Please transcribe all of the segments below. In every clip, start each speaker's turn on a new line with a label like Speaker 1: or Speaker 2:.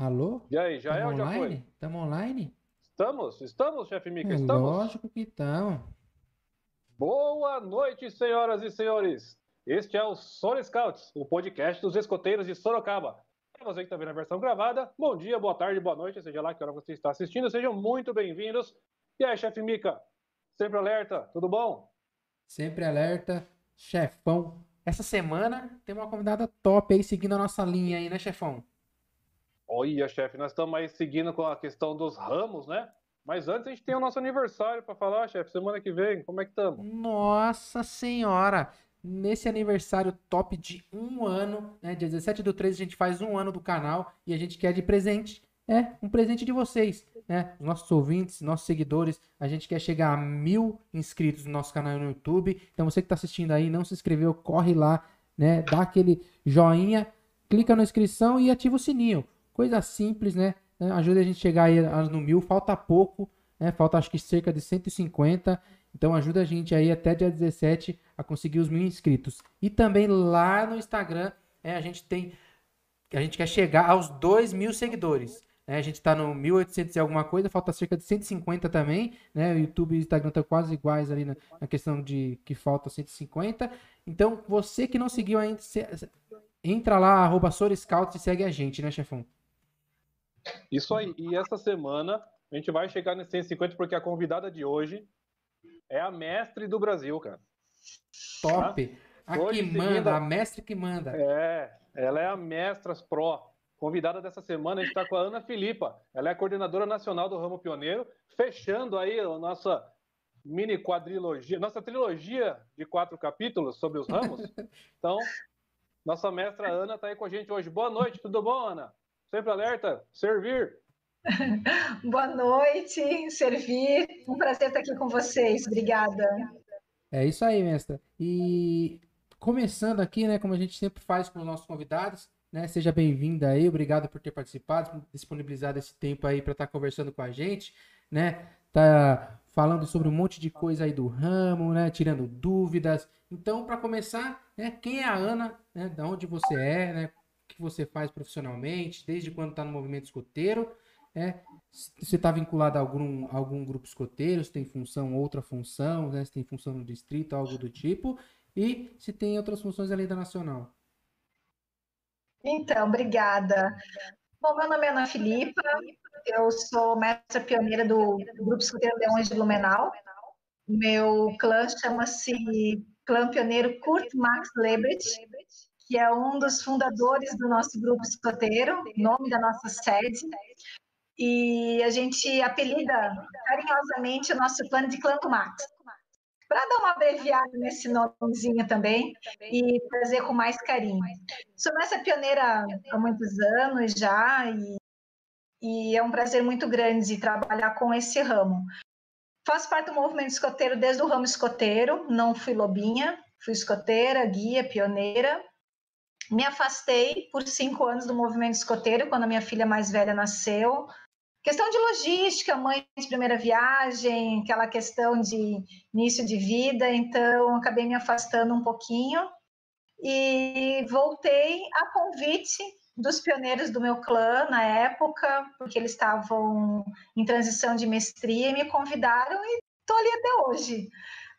Speaker 1: Alô?
Speaker 2: E aí, já
Speaker 1: Tamo
Speaker 2: é ou já foi?
Speaker 1: Estamos online?
Speaker 2: Estamos? Estamos, chefe Mica?
Speaker 1: É
Speaker 2: Estamos?
Speaker 1: lógico que estamos.
Speaker 2: Boa noite, senhoras e senhores. Este é o Soul Scouts, o podcast dos escoteiros de Sorocaba. Para você que está vendo a versão gravada, bom dia, boa tarde, boa noite, seja lá que hora você está assistindo, sejam muito bem-vindos. E aí, chefe Mica? Sempre alerta, tudo bom?
Speaker 1: Sempre alerta, chefão. Essa semana tem uma convidada top aí seguindo a nossa linha aí, né, chefão?
Speaker 2: Olha, chefe, nós estamos aí seguindo com a questão dos ramos, né? Mas antes a gente tem o nosso aniversário para falar, chefe, semana que vem, como é que estamos?
Speaker 1: Nossa senhora! Nesse aniversário top de um ano, né? Dia 17 do 13 a gente faz um ano do canal e a gente quer de presente. É, um presente de vocês, né? Os nossos ouvintes, nossos seguidores. A gente quer chegar a mil inscritos no nosso canal no YouTube. Então você que está assistindo aí, não se inscreveu, corre lá, né? Dá aquele joinha, clica na inscrição e ativa o sininho. Coisa simples, né? Ajuda a gente a chegar aí no mil, falta pouco, né? Falta acho que cerca de 150. Então ajuda a gente aí até dia 17 a conseguir os mil inscritos. E também lá no Instagram, é, a gente tem. A gente quer chegar aos 2 mil seguidores. Né? A gente está no 1800 e alguma coisa, falta cerca de 150 também. Né? O YouTube e o Instagram estão quase iguais ali na, na, questão de que falta 150. Então, você que não seguiu ainda, entra lá, arroba Soriscout e segue a gente, né, chefão?
Speaker 2: Isso aí. E essa semana a gente vai chegar nesse 150 porque a convidada de hoje é a mestre do Brasil, cara.
Speaker 1: Top! Tá? A hoje, que manda, seguida, a mestre que manda.
Speaker 2: É, ela é a Mestras Pro. Convidada dessa semana, a gente está com a Ana Filipa. Ela é a coordenadora nacional do Ramo Pioneiro, fechando aí a nossa mini quadrilogia, nossa trilogia de quatro capítulos sobre os ramos. Então, nossa mestra Ana está aí com a gente hoje. Boa noite, tudo bom, Ana? Sempre alerta, servir.
Speaker 3: Boa noite, servir. Um prazer estar aqui com vocês. Obrigada.
Speaker 1: É isso aí, mestra. E começando aqui, né, como a gente sempre faz com os nossos convidados, né, seja bem-vinda aí, obrigado por ter participado, por disponibilizado esse tempo aí para estar tá conversando com a gente, né? Tá falando sobre um monte de coisa aí do ramo, né, tirando dúvidas. Então, para começar, né, quem é a Ana, né, da onde você é, né, que você faz profissionalmente, desde quando está no movimento escoteiro, é, você está vinculado a algum, algum grupo escoteiro, se tem função, outra função, né, se tem função no distrito, algo do tipo, e se tem outras funções além da nacional.
Speaker 3: Então, obrigada. Bom, meu nome é Ana Filipa, eu sou mestra pioneira do Grupo Escoteiro Leões de Blumenau. Meu clã chama-se Clã Pioneiro Kurt Max Lebrecht, que é um dos fundadores do nosso grupo escoteiro, nome da nossa sede. E a gente apelida carinhosamente o nosso plano de Clã do Max para dar uma abreviada nesse nomezinho também e trazer com mais carinho. Sou essa pioneira há muitos anos já e, e é um prazer muito grande trabalhar com esse ramo. Faço parte do movimento escoteiro desde o ramo escoteiro, não fui lobinha, fui escoteira, guia, pioneira. Me afastei por cinco anos do movimento escoteiro quando a minha filha mais velha nasceu. Questão de logística, mãe de primeira viagem, aquela questão de início de vida, então acabei me afastando um pouquinho e voltei a convite dos pioneiros do meu clã na época, porque eles estavam em transição de mestria e me convidaram e estou ali até hoje.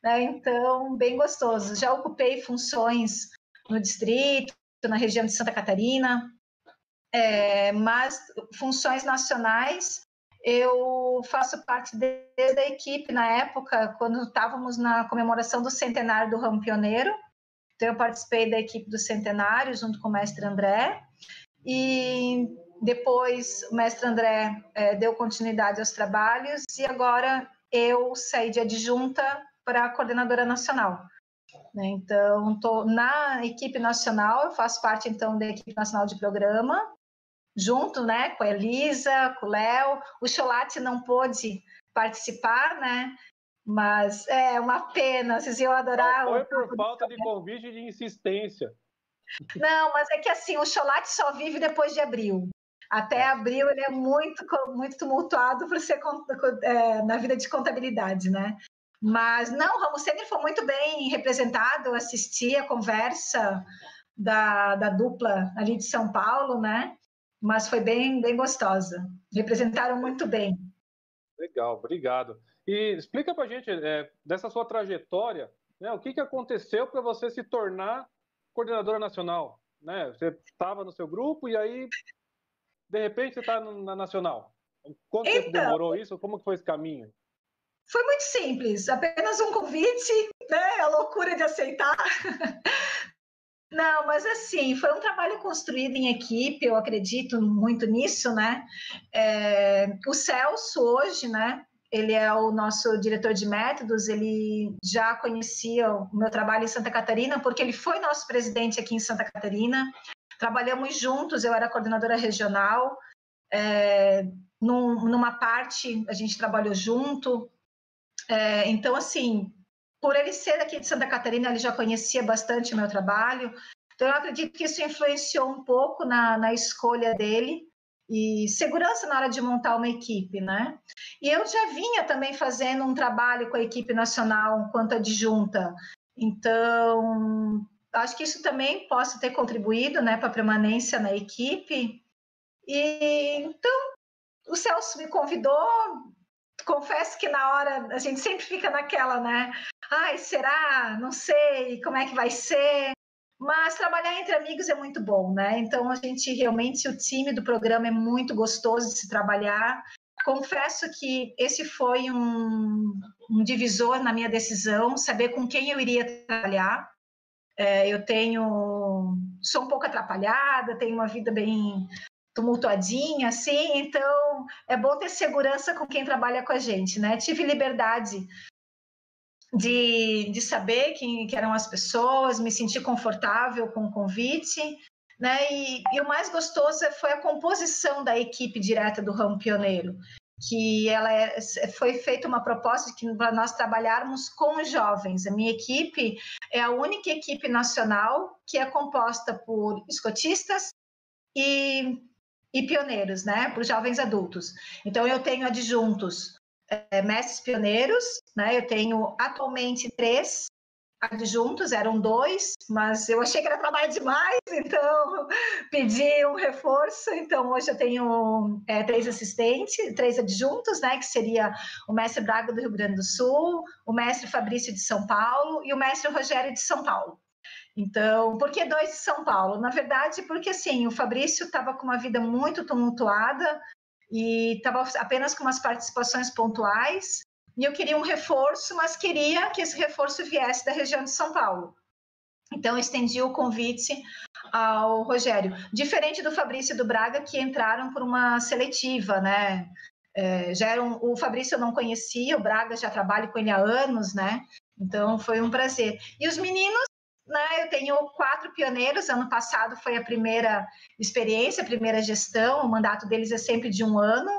Speaker 3: Né? Então, bem gostoso. Já ocupei funções no distrito, na região de Santa Catarina, é, mas funções nacionais eu faço parte desde a equipe na época, quando estávamos na comemoração do centenário do Ramo Pioneiro. Então, eu participei da equipe do centenário junto com o mestre André. E depois o mestre André é, deu continuidade aos trabalhos e agora eu saí de adjunta para a coordenadora nacional. Né? Então, estou na equipe nacional, eu faço parte então da equipe nacional de programa junto, né, com a Elisa, com o Léo. O Cholate não pôde participar, né? Mas é uma pena, vocês iam adorar.
Speaker 2: Não foi por falta de convite e de insistência.
Speaker 3: Não, mas é que assim, o Cholate só vive depois de abril. Até abril ele é muito, muito tumultuado para ser é, na vida de contabilidade, né? Mas não, o Ramo sempre foi muito bem representado, assisti a conversa da, da dupla ali de São Paulo, né? mas foi bem, bem gostosa. Representaram muito bem.
Speaker 2: Legal, obrigado. E explica para a gente, é, dessa sua trajetória, né, o que, que aconteceu para você se tornar coordenadora nacional? Né? Você estava no seu grupo e aí, de repente, você está na nacional. Quanto então, tempo demorou isso? Como foi esse caminho?
Speaker 3: Foi muito simples, apenas um convite, né? A loucura de aceitar. Não, mas assim, foi um trabalho construído em equipe, eu acredito muito nisso, né? É, o Celso hoje, né? Ele é o nosso diretor de métodos, ele já conhecia o meu trabalho em Santa Catarina, porque ele foi nosso presidente aqui em Santa Catarina. Trabalhamos juntos, eu era coordenadora regional. É, num, numa parte a gente trabalhou junto. É, então, assim, por ele ser aqui de Santa Catarina, ele já conhecia bastante o meu trabalho. Então, eu acredito que isso influenciou um pouco na, na escolha dele e segurança na hora de montar uma equipe, né? E eu já vinha também fazendo um trabalho com a equipe nacional enquanto adjunta. Então, acho que isso também possa ter contribuído, né, para a permanência na equipe. E então, o Celso me convidou, confesso que na hora a gente sempre fica naquela, né? Ai, será? Não sei como é que vai ser. Mas trabalhar entre amigos é muito bom, né? Então a gente realmente, o time do programa é muito gostoso de se trabalhar. Confesso que esse foi um, um divisor na minha decisão, saber com quem eu iria trabalhar. É, eu tenho, sou um pouco atrapalhada, tenho uma vida bem tumultuadinha, assim, então é bom ter segurança com quem trabalha com a gente, né? Tive liberdade de, de saber quem que eram as pessoas, me senti confortável com o convite, né? E, e o mais gostoso foi a composição da equipe direta do ramo pioneiro, que ela é, foi feita uma proposta que para nós trabalharmos com jovens. A minha equipe é a única equipe nacional que é composta por escotistas e e pioneiros, né, para os jovens adultos. Então, eu tenho adjuntos é, mestres pioneiros, né, eu tenho atualmente três adjuntos, eram dois, mas eu achei que era trabalho demais, então pedi um reforço. Então, hoje eu tenho é, três assistentes, três adjuntos, né, que seria o mestre Braga do Rio Grande do Sul, o mestre Fabrício de São Paulo e o mestre Rogério de São Paulo. Então, por que dois de São Paulo? Na verdade, porque assim, o Fabrício estava com uma vida muito tumultuada e estava apenas com umas participações pontuais. E eu queria um reforço, mas queria que esse reforço viesse da região de São Paulo. Então, estendi o convite ao Rogério. Diferente do Fabrício e do Braga, que entraram por uma seletiva, né? É, já eram, o Fabrício eu não conhecia, o Braga já trabalho com ele há anos, né? Então, foi um prazer. E os meninos né, eu tenho quatro pioneiros. Ano passado foi a primeira experiência, a primeira gestão. O mandato deles é sempre de um ano,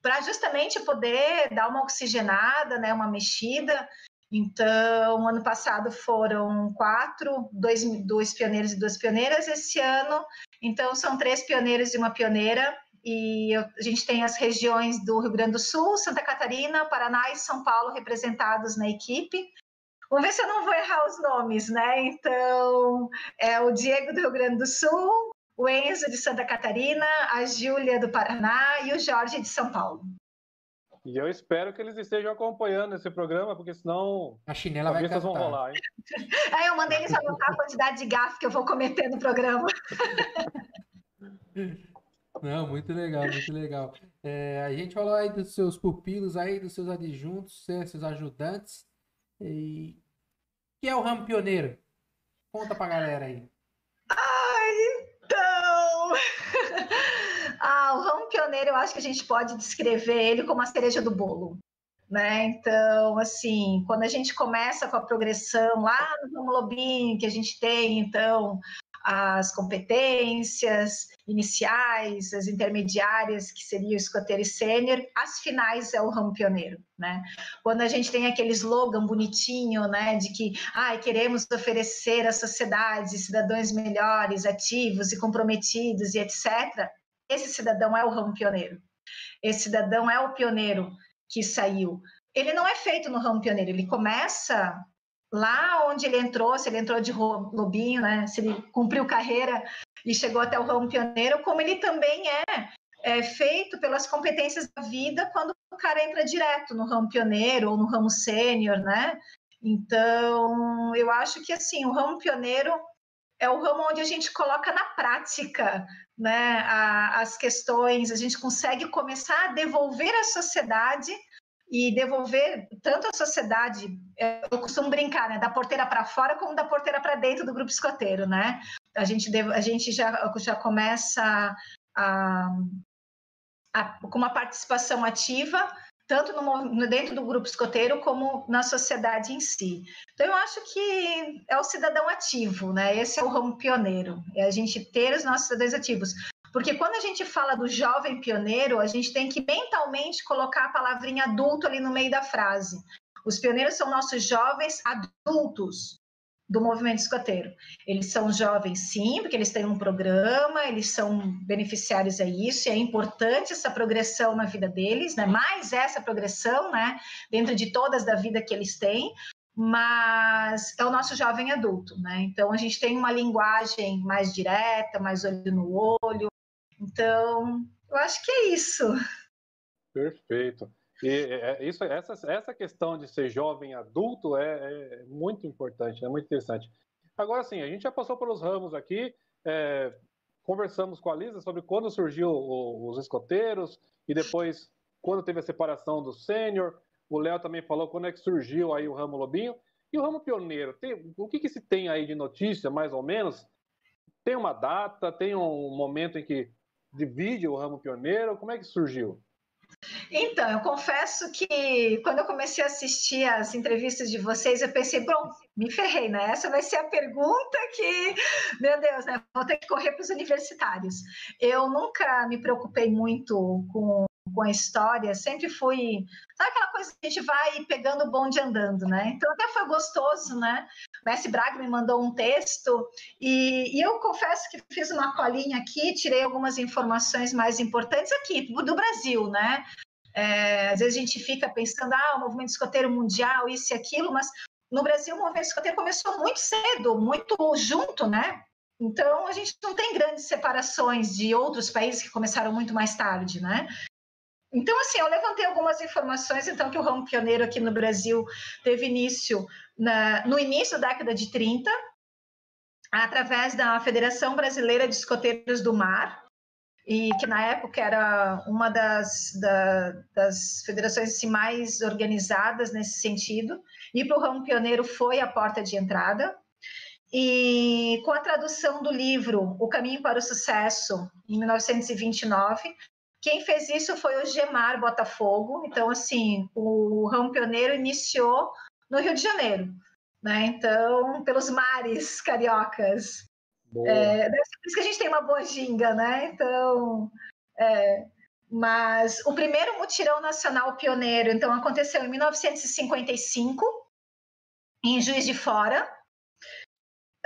Speaker 3: para justamente poder dar uma oxigenada, né, uma mexida. Então, ano passado foram quatro, dois, dois pioneiros e duas pioneiras. Esse ano, então, são três pioneiros e uma pioneira. E eu, a gente tem as regiões do Rio Grande do Sul, Santa Catarina, Paraná e São Paulo representados na equipe. Vamos ver se eu não vou errar os nomes, né? Então, é o Diego do Rio Grande do Sul, o Enzo de Santa Catarina, a Júlia do Paraná e o Jorge de São Paulo.
Speaker 2: E eu espero que eles estejam acompanhando esse programa, porque senão
Speaker 1: a chinela vai cantar.
Speaker 2: vão rolar, hein?
Speaker 3: É, eu mandei eles anotar a quantidade de gafas que eu vou cometer no programa.
Speaker 1: Não, muito legal, muito legal. É, a gente falou aí dos seus pupilos aí, dos seus adjuntos, seus ajudantes. E que é o ramo pioneiro? Conta pra galera aí.
Speaker 3: Ah, então. ah, o ramo pioneiro, eu acho que a gente pode descrever ele como a cereja do bolo. Né? Então, assim, quando a gente começa com a progressão lá no ramo lobinho que a gente tem, então, as competências iniciais, as intermediárias, que seria o escoteiro e sênior, as finais é o ramo pioneiro, né? Quando a gente tem aquele slogan bonitinho, né, de que, ah, queremos oferecer à sociedade cidadãos melhores, ativos e comprometidos e etc., esse cidadão é o ramo pioneiro. Esse cidadão é o pioneiro que saiu. Ele não é feito no ramo pioneiro, ele começa lá onde ele entrou, se ele entrou de lobinho, né? Se ele cumpriu carreira e chegou até o ramo pioneiro, como ele também é, é feito pelas competências da vida quando o cara entra direto no ramo pioneiro ou no ramo sênior, né? Então, eu acho que assim, o ramo pioneiro é o ramo onde a gente coloca na prática né, a, as questões, a gente consegue começar a devolver à sociedade e devolver tanto à sociedade, é, eu costumo brincar, né, da porteira para fora como da porteira para dentro do grupo escoteiro, né? A gente, a gente já, já começa a, a, com uma participação ativa tanto no, dentro do grupo escoteiro como na sociedade em si. Então, eu acho que é o cidadão ativo, né? Esse é o ramo pioneiro, é a gente ter os nossos cidadãos ativos. Porque quando a gente fala do jovem pioneiro, a gente tem que mentalmente colocar a palavrinha adulto ali no meio da frase. Os pioneiros são nossos jovens adultos, do movimento escoteiro. Eles são jovens, sim, porque eles têm um programa, eles são beneficiários a isso, e é importante essa progressão na vida deles, né? mais essa progressão, né? dentro de todas da vida que eles têm, mas é o nosso jovem adulto, né? Então a gente tem uma linguagem mais direta, mais olho no olho. Então, eu acho que é isso.
Speaker 2: Perfeito. E é, é, isso, essa, essa questão de ser jovem adulto é, é muito importante, é muito interessante. Agora sim, a gente já passou pelos ramos aqui, é, conversamos com a Lisa sobre quando surgiu o, os escoteiros e depois quando teve a separação do sênior. O Léo também falou quando é que surgiu aí o ramo lobinho. E o ramo pioneiro, tem, o que, que se tem aí de notícia, mais ou menos? Tem uma data, tem um momento em que divide o ramo pioneiro? Como é que surgiu?
Speaker 3: Então, eu confesso que quando eu comecei a assistir as entrevistas de vocês, eu pensei, bom, me ferrei, né? Essa vai ser a pergunta que, meu Deus, né? Vou ter que correr para os universitários. Eu nunca me preocupei muito com, com a história, sempre fui. Sabe aquela coisa que a gente vai pegando o bonde andando, né? Então, até foi gostoso, né? O Messi Braga me mandou um texto e, e, eu confesso que fiz uma colinha aqui, tirei algumas informações mais importantes aqui do Brasil, né? É, às vezes a gente fica pensando, ah, o movimento escoteiro mundial, isso e aquilo, mas no Brasil o movimento escoteiro começou muito cedo, muito junto, né? Então a gente não tem grandes separações de outros países que começaram muito mais tarde, né? Então, assim, eu levantei algumas informações, então, que o ramo pioneiro aqui no Brasil teve início na, no início da década de 30, através da Federação Brasileira de Escoteiros do Mar, e que na época era uma das, da, das federações assim, mais organizadas nesse sentido, e para o ramo pioneiro foi a porta de entrada. E com a tradução do livro O Caminho para o Sucesso, em 1929, quem fez isso foi o Gemar Botafogo. Então, assim, o ramo pioneiro iniciou no Rio de Janeiro, né? Então, pelos mares cariocas. É, deve ser por isso que a gente tem uma boa ginga, né? Então, é, mas o primeiro mutirão nacional pioneiro, então, aconteceu em 1955, em Juiz de Fora,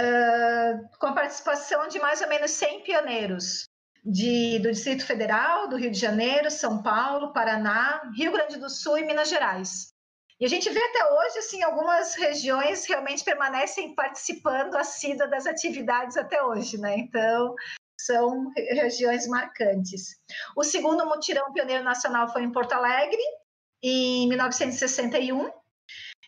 Speaker 3: uh, com a participação de mais ou menos 100 pioneiros de, do Distrito Federal, do Rio de Janeiro, São Paulo, Paraná, Rio Grande do Sul e Minas Gerais. E a gente vê até hoje, assim, algumas regiões realmente permanecem participando assídua das atividades até hoje, né? Então, são regiões marcantes. O segundo mutirão pioneiro nacional foi em Porto Alegre, em 1961.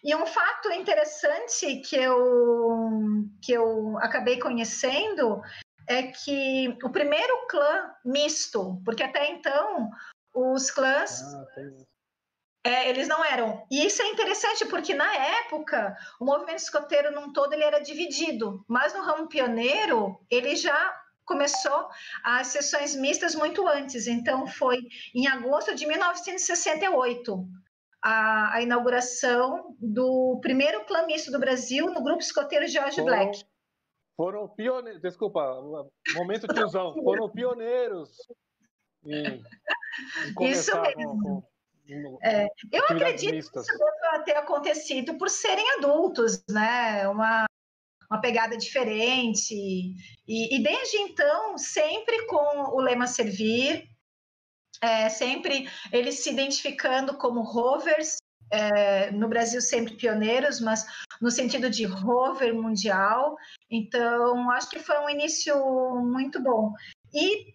Speaker 3: E um fato interessante que eu, que eu acabei conhecendo é que o primeiro clã misto, porque até então os clãs ah, é, eles não eram. E isso é interessante porque na época o movimento escoteiro num todo ele era dividido, mas no ramo pioneiro ele já começou as sessões mistas muito antes. Então foi em agosto de 1968 a, a inauguração do primeiro clã misto do Brasil no grupo escoteiro George Black.
Speaker 2: Foram pioneiros, desculpa, momento tiozão, foram pioneiros. Em,
Speaker 3: em Isso mesmo. Com, é, eu acredito mistas. que isso deve ter acontecido por serem adultos, né? Uma, uma pegada diferente. E, e desde então, sempre com o lema servir, é, sempre eles se identificando como rovers é, no Brasil sempre pioneiros, mas no sentido de rover mundial. Então, acho que foi um início muito bom. E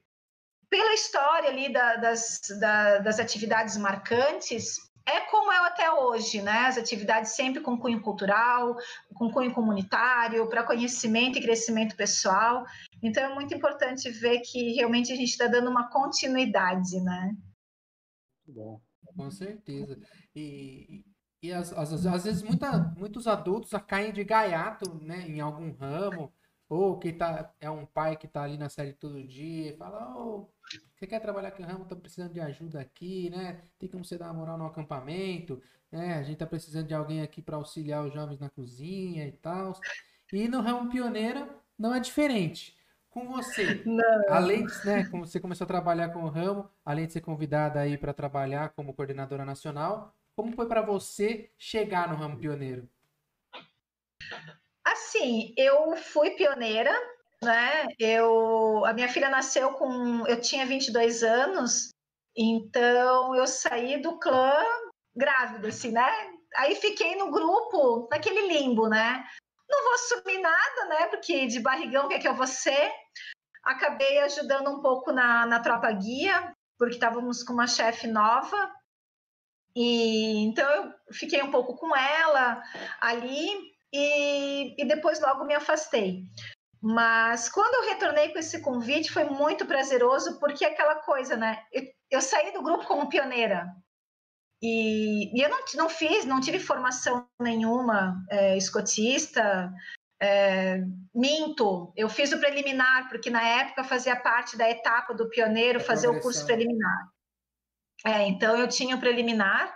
Speaker 3: pela história ali da, das, da, das atividades marcantes, é como é até hoje, né? As atividades sempre com cunho cultural, com cunho comunitário, para conhecimento e crescimento pessoal. Então é muito importante ver que realmente a gente está dando uma continuidade, né?
Speaker 1: Bom, com certeza. E, e às, às, às vezes muita, muitos adultos caem de gaiato, né, em algum ramo, ou que tá, é um pai que está ali na série todo dia e fala, oh, você quer trabalhar com o ramo, tá precisando de ajuda aqui, né? Tem como você dar uma moral no acampamento, né? A gente tá precisando de alguém aqui para auxiliar os jovens na cozinha e tal. E no ramo pioneiro não é diferente. Com você, não. além de, né, como você começou a trabalhar com o ramo, além de ser convidada aí para trabalhar como coordenadora nacional, como foi para você chegar no ramo pioneiro?
Speaker 3: Assim, eu fui pioneira né? Eu, a minha filha nasceu com, eu tinha 22 anos, então eu saí do clã grávida, assim, né? Aí fiquei no grupo, naquele limbo, né? Não vou assumir nada, né? Porque de barrigão, o que é que eu vou ser? Acabei ajudando um pouco na, na tropa guia, porque estávamos com uma chefe nova. E então eu fiquei um pouco com ela ali e, e depois logo me afastei. Mas quando eu retornei com esse convite, foi muito prazeroso, porque é aquela coisa, né? Eu, eu saí do grupo como pioneira. E, e eu não, não fiz, não tive formação nenhuma é, escotista. É, minto, eu fiz o preliminar, porque na época fazia parte da etapa do pioneiro fazer o curso preliminar. É, então eu tinha o preliminar,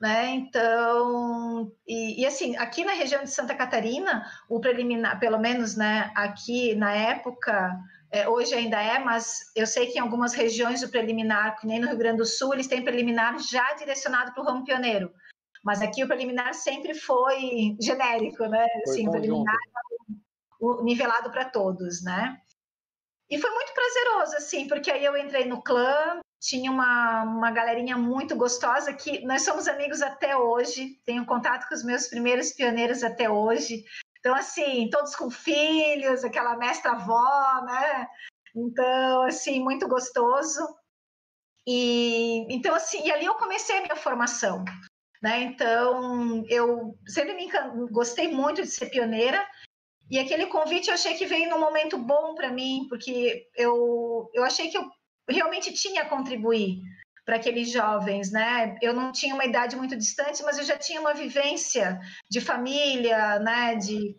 Speaker 3: né? Então, e, e, assim, aqui na região de Santa Catarina, o preliminar, pelo menos, né, aqui na época, é, hoje ainda é, mas eu sei que em algumas regiões o preliminar, que nem no Rio Grande do Sul, eles têm preliminar já direcionado para o ramo pioneiro. Mas aqui o preliminar sempre foi genérico, né? Foi assim, o preliminar nivelado para todos, né? E foi muito prazeroso, assim, porque aí eu entrei no clã, tinha uma, uma galerinha muito gostosa que nós somos amigos até hoje, tenho contato com os meus primeiros pioneiros até hoje. Então, assim, todos com filhos, aquela mestra-avó, né? Então, assim, muito gostoso. E então, assim, e ali eu comecei a minha formação, né? Então, eu sempre me gostei muito de ser pioneira. E aquele convite eu achei que veio num momento bom para mim, porque eu, eu achei que eu realmente tinha a contribuir para aqueles jovens, né? Eu não tinha uma idade muito distante, mas eu já tinha uma vivência de família, né? De,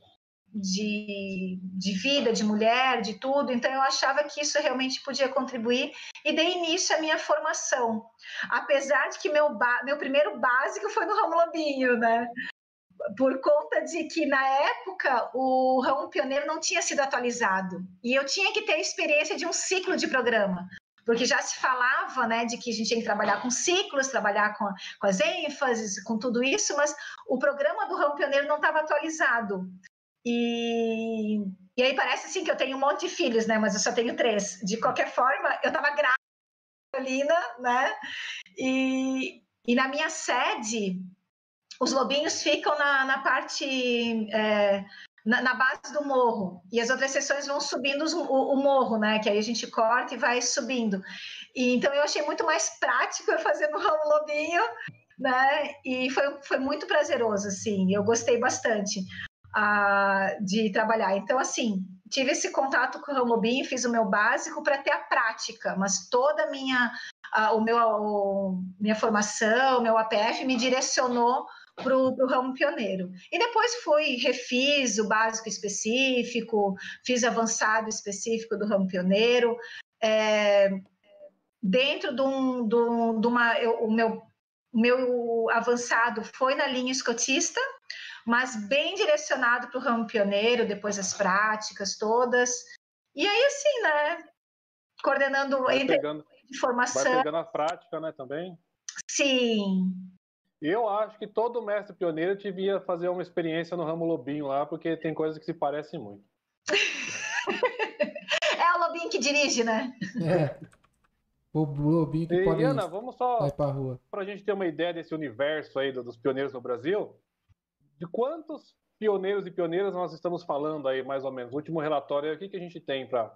Speaker 3: de, de vida, de mulher, de tudo. Então eu achava que isso realmente podia contribuir e dei início à minha formação. Apesar de que meu, meu primeiro básico foi no Ramo Lobinho, né? por conta de que na época o ramo pioneiro não tinha sido atualizado e eu tinha que ter a experiência de um ciclo de programa porque já se falava né, de que a gente tinha que trabalhar com ciclos, trabalhar com, com as ênfases, com tudo isso, mas o programa do Ramo Pioneiro não estava atualizado. E, e aí parece assim que eu tenho um monte de filhos, né? Mas eu só tenho três. De qualquer forma, eu estava grávida, né? E, e na minha sede, os lobinhos ficam na, na parte é, na, na, base do morro. E as outras sessões vão subindo os, o, o, morro, né? Que aí a gente corta e vai subindo. E, então eu achei muito mais prático eu fazer no Ramo Lobinho, né? E foi, foi muito prazeroso, assim. Eu gostei bastante uh, de trabalhar. Então, assim, tive esse contato com o Ramo Lobinho, fiz o meu básico para ter a prática, mas toda a minha, uh, o meu, o, minha formação, meu APF me direcionou para o ramo pioneiro. E depois fui, refiz o básico específico, fiz avançado específico do ramo pioneiro. É, dentro de, um, de, um, de uma. Eu, o meu, meu avançado foi na linha escotista, mas bem direcionado para o ramo pioneiro, depois as práticas todas. E aí, assim, né? Coordenando
Speaker 2: vai pegando, formação. Vai pegando a prática, né, também?
Speaker 3: Sim,
Speaker 2: eu acho que todo mestre pioneiro devia fazer uma experiência no ramo lobinho lá, porque tem coisas que se parecem muito.
Speaker 3: é o lobinho que dirige, né?
Speaker 1: É. O lobinho que
Speaker 2: E,
Speaker 1: pode
Speaker 2: Ana, vamos só
Speaker 1: pra rua.
Speaker 2: para a gente ter uma ideia desse universo aí do- dos pioneiros no Brasil, de quantos pioneiros e pioneiras nós estamos falando aí, mais ou menos? O último relatório, o que, que a gente tem para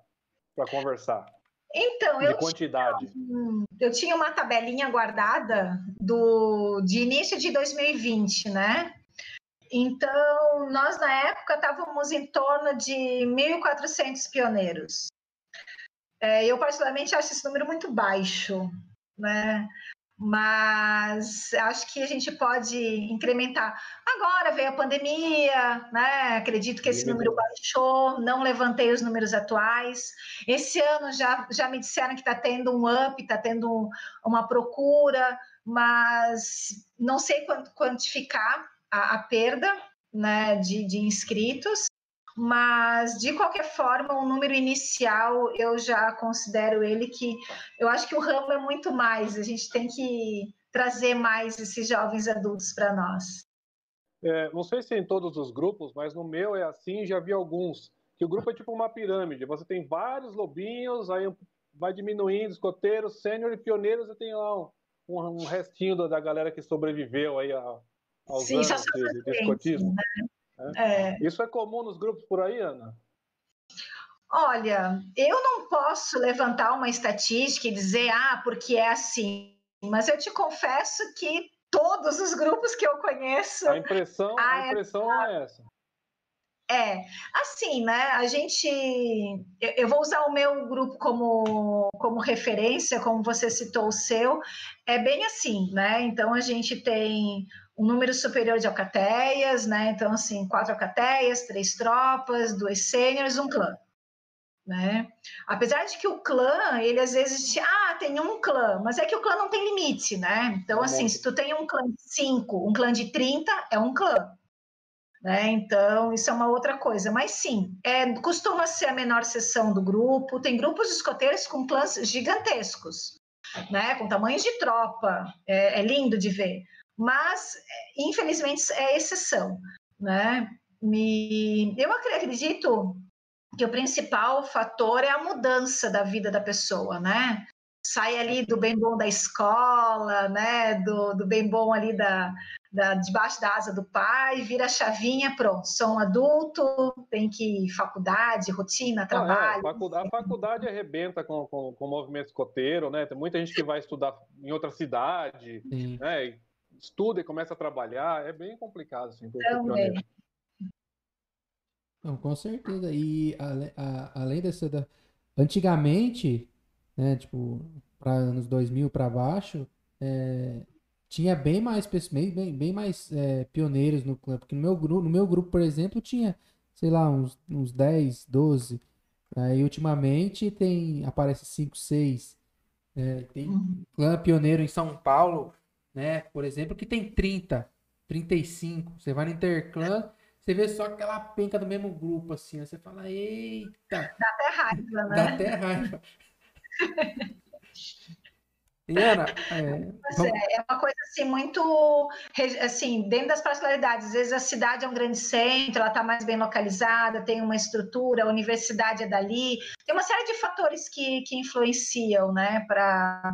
Speaker 2: conversar?
Speaker 3: Então, eu
Speaker 2: quantidade.
Speaker 3: Hum, eu tinha uma tabelinha guardada do de início de 2020, né? Então, nós na época estávamos em torno de 1.400 pioneiros. É, eu particularmente acho esse número muito baixo, né? Mas acho que a gente pode incrementar. Agora veio a pandemia, né? Acredito que esse número baixou, não levantei os números atuais. Esse ano já, já me disseram que está tendo um up, está tendo um- uma procura, mas não sei quantificar a, a perda né, de, de inscritos. Mas, de qualquer forma, o número inicial eu já considero ele que eu acho que o ramo é muito mais. A gente tem que trazer mais esses jovens adultos para nós.
Speaker 2: É, não sei se em todos os grupos, mas no meu é assim, já vi alguns. Que o grupo é tipo uma pirâmide. Você tem vários lobinhos, aí vai diminuindo, escoteiros, sênior e pioneiros, e tem lá um, um- um restinho da, da galera que sobreviveu aí a- aos
Speaker 3: Sim,
Speaker 2: anos de, de escotismo.
Speaker 3: É,
Speaker 2: Isso é comum nos grupos por aí, Ana?
Speaker 3: Olha, eu não posso levantar uma estatística e dizer, ah, porque é assim. Mas eu te confesso que todos os grupos que eu conheço
Speaker 2: A impressão,
Speaker 3: Ah,
Speaker 2: a
Speaker 3: é
Speaker 2: impressão é essa.
Speaker 3: É, assim, né? A gente. Eu, eu vou usar o meu grupo como, como referência, como você citou o seu. É bem assim, né? Então a gente tem um número superior de alcateias, né? Então, assim, quatro alcateias, três tropas, duas sêniores, um clã. Né? Apesar de que o clã, ele às vezes, ah, tem um clã, mas é que o clã não tem limite, né? Então,
Speaker 2: Um
Speaker 3: assim, se tu tem um clã de cinco, um clã de 30, é um clã né? Então, isso é uma outra coisa. Mas sim, é, costuma ser a menor seção do grupo. Tem grupos de escoteiros com clãs gigantescos, né? Com tamanhos de tropa. É, é lindo de ver. Mas, é, infelizmente, é exceção, né? Me, eu acredito que o principal fator é a mudança da vida da pessoa, né? Sai ali do bem bom da escola, né? Do, do bem bom ali da, da, debaixo da asa do pai, vira a chavinha, pronto, sou um adulto, tem que ir faculdade, rotina,
Speaker 2: Ah, é,
Speaker 3: trabalho.
Speaker 2: a faculdade, a faculdade arrebenta com, com, com o movimento escoteiro, né? Tem muita gente que vai estudar em outra cidade,
Speaker 1: Sim.
Speaker 2: né? Estuda e começa a trabalhar. É bem complicado, assim,
Speaker 3: Também.
Speaker 1: Não, com certeza. E ale- a- além dessa da... Antigamente, né, tipo, para anos 2000 para baixo, é, tinha bem mais bem, bem, bem mais é, pioneiros no clã, porque no meu grupo, no meu grupo, por exemplo, tinha, sei lá, uns, uns 10, 12. Aí ultimamente tem aparece 5, 6. É, tem
Speaker 3: Uhum.
Speaker 1: clã pioneiro em São Paulo, né, por exemplo, que tem 30, 35. Você vai no Interclã, você vê só aquela penca do mesmo grupo, assim, você fala, eita,
Speaker 3: Dá até raiva,
Speaker 1: dá
Speaker 3: né?
Speaker 1: até raiva. Ana, é, vamos-
Speaker 3: é, é uma coisa assim muito assim dentro das particularidades. Às vezes a cidade é um grande centro, ela está mais bem localizada, tem uma estrutura, a universidade é dali, tem uma série de fatores que, que influenciam, né, para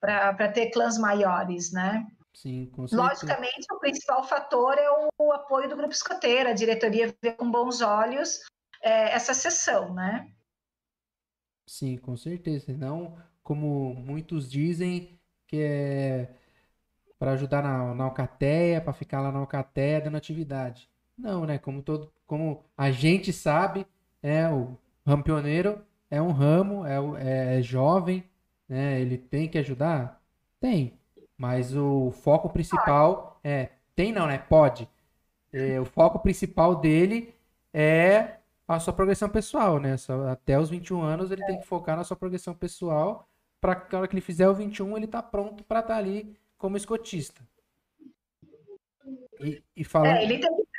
Speaker 3: para ter clãs maiores, né?
Speaker 1: sim, com certeza.
Speaker 3: Logicamente, o principal fator é o apoio do grupo escoteiro, a diretoria vê com bons olhos é, essa sessão, né?
Speaker 1: Sim, com certeza. Não como muitos dizem que é para ajudar na, na alcateia, para ficar lá na alcateia dando atividade. Não, né? Como todo, como a gente sabe, é o ramo pioneiro é um ramo, é, o- é jovem, né? Ele tem que ajudar? Tem. Mas o foco principal é, tem não, né? Pode. É, o foco principal dele é a sua progressão pessoal, né? Até os 21 anos ele tem que focar na sua progressão pessoal para que hora que ele fizer o 21 ele tá pronto para estar ali como escotista. E, e falando,
Speaker 3: É, ele tem que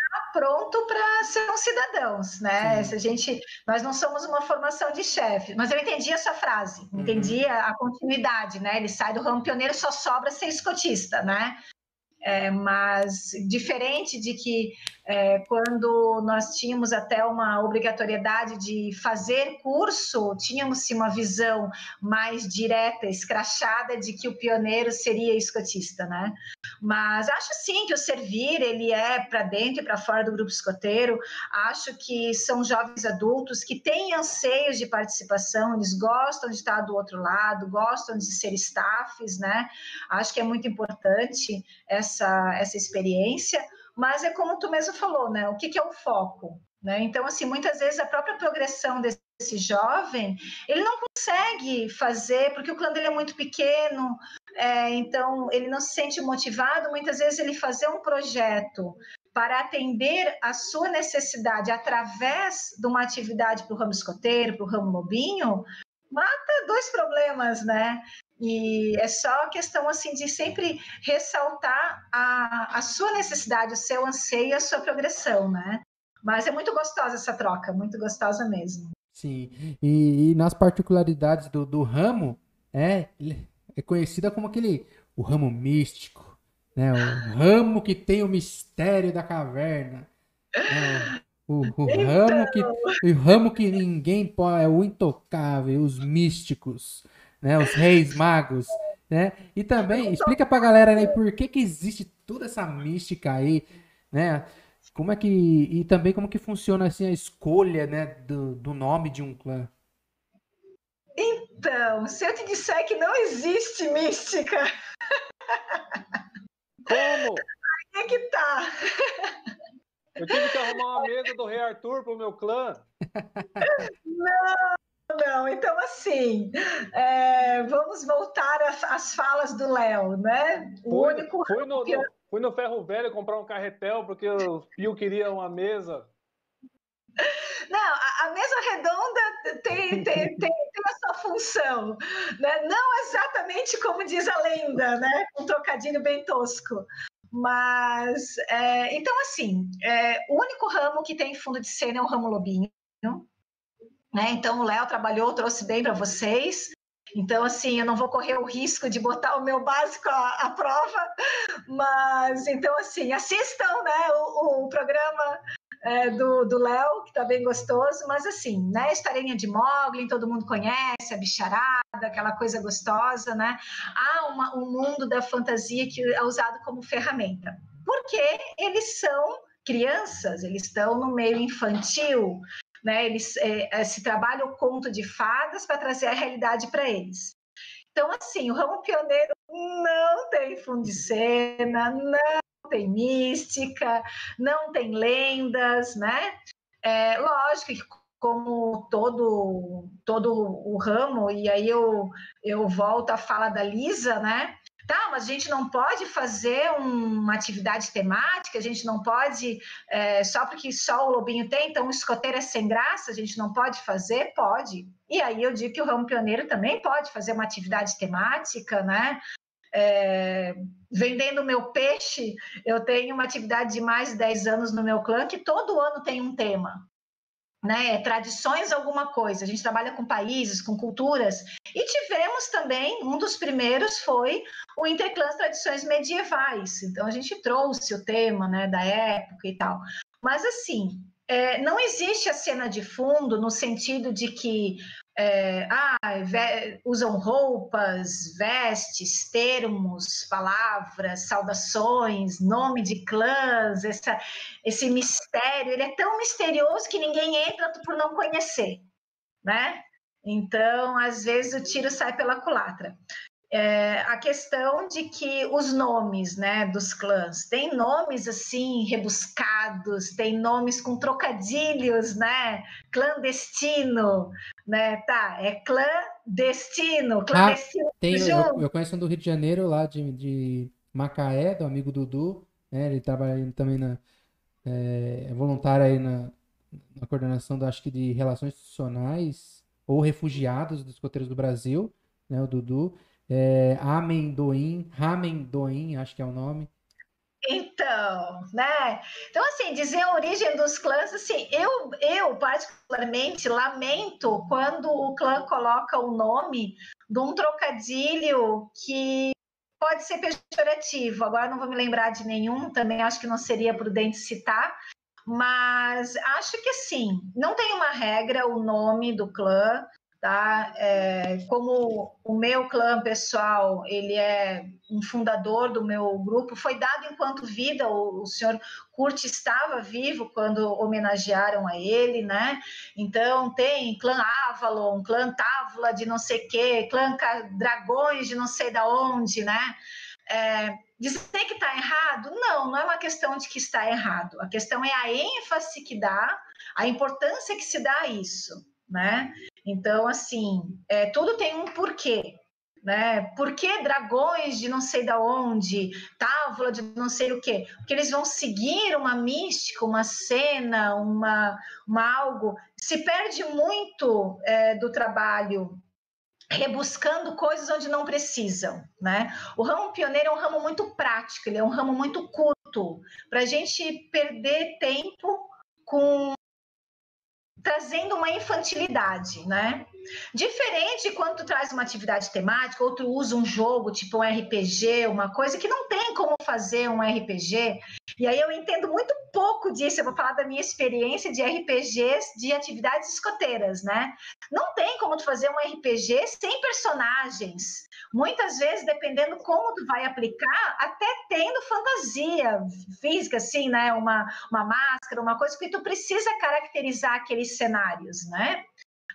Speaker 3: pronto para ser um cidadãos, né?
Speaker 1: Sim.
Speaker 3: Se a gente, nós não somos uma formação de chefe, mas eu entendi essa frase, entendi a, a continuidade, né? Ele sai do ramo pioneiro, só sobra ser escotista, né? É, mas diferente de que é, quando nós tínhamos até uma obrigatoriedade de fazer curso, tínhamos uma visão mais direta, escrachada de que o pioneiro seria escotista, né? Mas acho sim que o servir ele é para dentro e para fora do grupo escoteiro. Acho que são jovens adultos que têm anseios de participação, eles gostam de estar do outro lado, gostam de ser staffs, né? Acho que é muito importante essa essa, experiência, mas é como tu mesmo falou, né? O que, que é o foco? Né? Então, assim, muitas vezes a própria progressão desse jovem, ele não consegue fazer, porque o clã dele é muito pequeno, é, então ele não se sente motivado, muitas vezes ele fazer um projeto para atender a sua necessidade através de uma atividade para o ramo escoteiro, para o ramo lobinho, mata dois problemas, né? E é só questão assim de sempre ressaltar a, a sua necessidade, o seu anseio, a sua progressão, né? Mas é muito gostosa essa troca, muito gostosa mesmo.
Speaker 1: Sim, e, e nas particularidades do, do ramo, é, é conhecida como aquele, o ramo místico, né? O ramo que tem o mistério da caverna. Né? O, o então... ramo que, o ramo que ninguém pode, é o intocável, os místicos né? Os reis magos, né? E também explica pra galera né, por que que existe toda essa mística aí, né? Como é que e também como que funciona assim a escolha, né, do, do nome de um clã?
Speaker 3: Então, se eu te disser que não existe mística.
Speaker 2: Como?
Speaker 3: Aí é que tá.
Speaker 2: Eu tive que arrumar uma mesa do Rei Arthur pro meu clã.
Speaker 3: Não, não, então assim, é, vamos voltar às falas do Léo, né?
Speaker 2: O fui, único. No, que... no, fui no Ferro Velho comprar um carretel porque o Pio queria uma mesa.
Speaker 3: Não, a, mesa redonda tem, tem, tem, tem, a sua função, né? não exatamente como diz a lenda, né? um trocadilho bem tosco. Mas, é, então, assim, é, o único ramo que tem fundo de cena é o ramo lobinho, né? Então, o Léo trabalhou, trouxe bem para vocês. Então, assim, eu não vou correr o risco de botar o meu básico à, à prova, mas, então, assim, assistam né, o, o programa é, do Léo, que está bem gostoso, mas, assim, né, historinha de Mogli, todo mundo conhece, a bicharada, aquela coisa gostosa, né? Há uma, um mundo da fantasia que é usado como ferramenta, porque eles são crianças, eles estão no meio infantil, né? Eles é, é, se trabalha o conto de fadas para trazer a realidade para eles. Então, assim, o ramo pioneiro não tem fundo de cena, não tem mística, não tem lendas, né? É, lógico que como todo todo o ramo, e aí eu, eu volto à fala da Lisa, né? Tá, mas a gente não pode fazer uma atividade temática, a gente não pode, é, só porque só o Lobinho tem, então o escoteiro é sem graça, a gente não pode fazer? Pode. E aí eu digo que o ramo pioneiro também pode fazer uma atividade temática, né? É, vendendo meu peixe, eu tenho uma atividade de mais de 10 anos no meu clã que todo ano tem um tema né, tradições alguma coisa. A gente trabalha com países, com culturas. E tivemos também, um dos primeiros foi o Interclãs Tradições Medievais. Então a gente trouxe o tema né, da época e tal. Mas assim, é, não existe a cena de fundo no sentido de que é, ah, usam roupas, vestes, termos, palavras, saudações, nome de clãs, essa, esse mistério, ele é tão misterioso que ninguém entra por não conhecer, né? Então, às vezes o tiro sai pela culatra é, a questão de que os nomes né, dos clãs têm nomes assim rebuscados, tem nomes com trocadilhos, né? Clandestino, né? Tá, é clandestino, ah, clandestino. Ah,
Speaker 1: tem, eu, eu, conheço um do Rio de Janeiro, lá de, de Macaé, do amigo Dudu, né? Ele trabalha também na. É, é voluntário aí na, na coordenação, do, acho que de relações institucionais ou refugiados dos escoteiros do Brasil, né? O Dudu é, amendoim, ramendoim, acho que é o nome.
Speaker 3: Então, né? Então, assim, dizer a origem dos clãs, assim, eu, eu particularmente lamento quando o clã coloca o nome de um trocadilho que pode ser pejorativo. Agora não vou me lembrar de nenhum, também acho que não seria prudente citar, mas acho que assim, não tem uma regra o nome do clã, tá? É, como o meu clã pessoal, ele é um fundador do meu grupo, foi dado enquanto vida, o, o senhor Kurt estava vivo quando homenagearam a ele, né? Então tem clã Avalon, clã Távola de não sei quê, clã Dragões de não sei da onde, né? É, dizer que está errado? Não, não é uma questão de que está errado. A questão é a ênfase que dá, a importância que se dá a isso, né? Então, assim, é, tudo tem um porquê, né? Por que dragões de não sei da onde, távola de não sei o quê? Porque eles vão seguir uma mística, uma cena, uma, uma algo. Se perde muito é, do trabalho rebuscando coisas onde não precisam, né? O ramo pioneiro é um ramo muito prático, ele é um ramo muito curto, para a gente perder tempo com trazendo uma infantilidade, né? Diferente quando tu traz uma atividade temática, ou tu usa um jogo, tipo um RPG, uma coisa que não tem como fazer um RPG. E aí eu entendo muito pouco disso, eu vou falar da minha experiência de RPGs de atividades escoteiras, né? Não tem como tu fazer um RPG sem personagens. Muitas vezes, dependendo como tu vai aplicar, até tendo fantasia física, assim, né? Uma, uma máscara, uma coisa, porque tu precisa caracterizar aqueles cenários, né?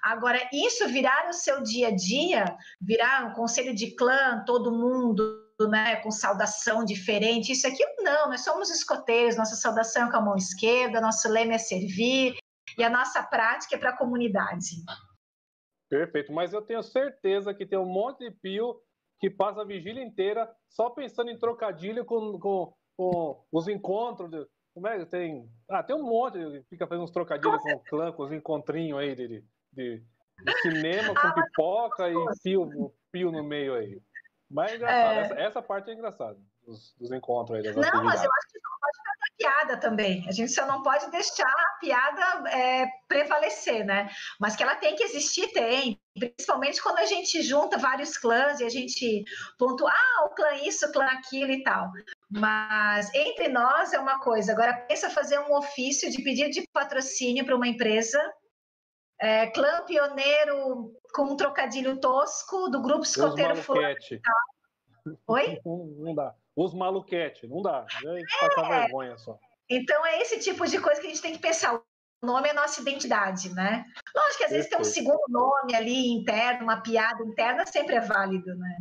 Speaker 3: Agora, isso virar o seu dia a dia, virar um conselho de clã, todo mundo, né, com saudação diferente, isso aqui não, nós somos escoteiros, nossa saudação é com a mão esquerda, nosso lema é servir, e a nossa prática é para a comunidade.
Speaker 2: Perfeito, mas eu tenho certeza que tem um monte de pio que passa a vigília inteira só pensando em trocadilho com, com, com os encontros. De, como é que tem? Ah, tem um monte, fica fazendo uns trocadilhos com o clã, com os encontrinhos aí de, de, de cinema com ah, pipoca e pio, pio no meio aí. Mas é engraçado, é... Essa, essa, parte é engraçada, dos, dos encontros aí, das
Speaker 3: Não, mas eu acho que não pode fazer piada também. A gente só não pode deixar a piada é, prevalecer, né? Mas que ela tem que existir, tem. Principalmente quando a gente junta vários clãs e a gente pontua, ah, o clã isso, o clã aquilo e tal. Mas entre nós é uma coisa. Agora pensa fazer um ofício de pedido de patrocínio para uma empresa é, clã pioneiro com um trocadilho tosco do grupo escoteiro fulano. Oi?
Speaker 2: Não, dá. Os maluquete, não dá. É passar vergonha só.
Speaker 3: Então é esse tipo de coisa que a gente tem que pensar. O nome é nossa identidade, né? Lógico que às vezes Perfeito. tem um segundo nome ali interno, uma piada interna, sempre é válido, né?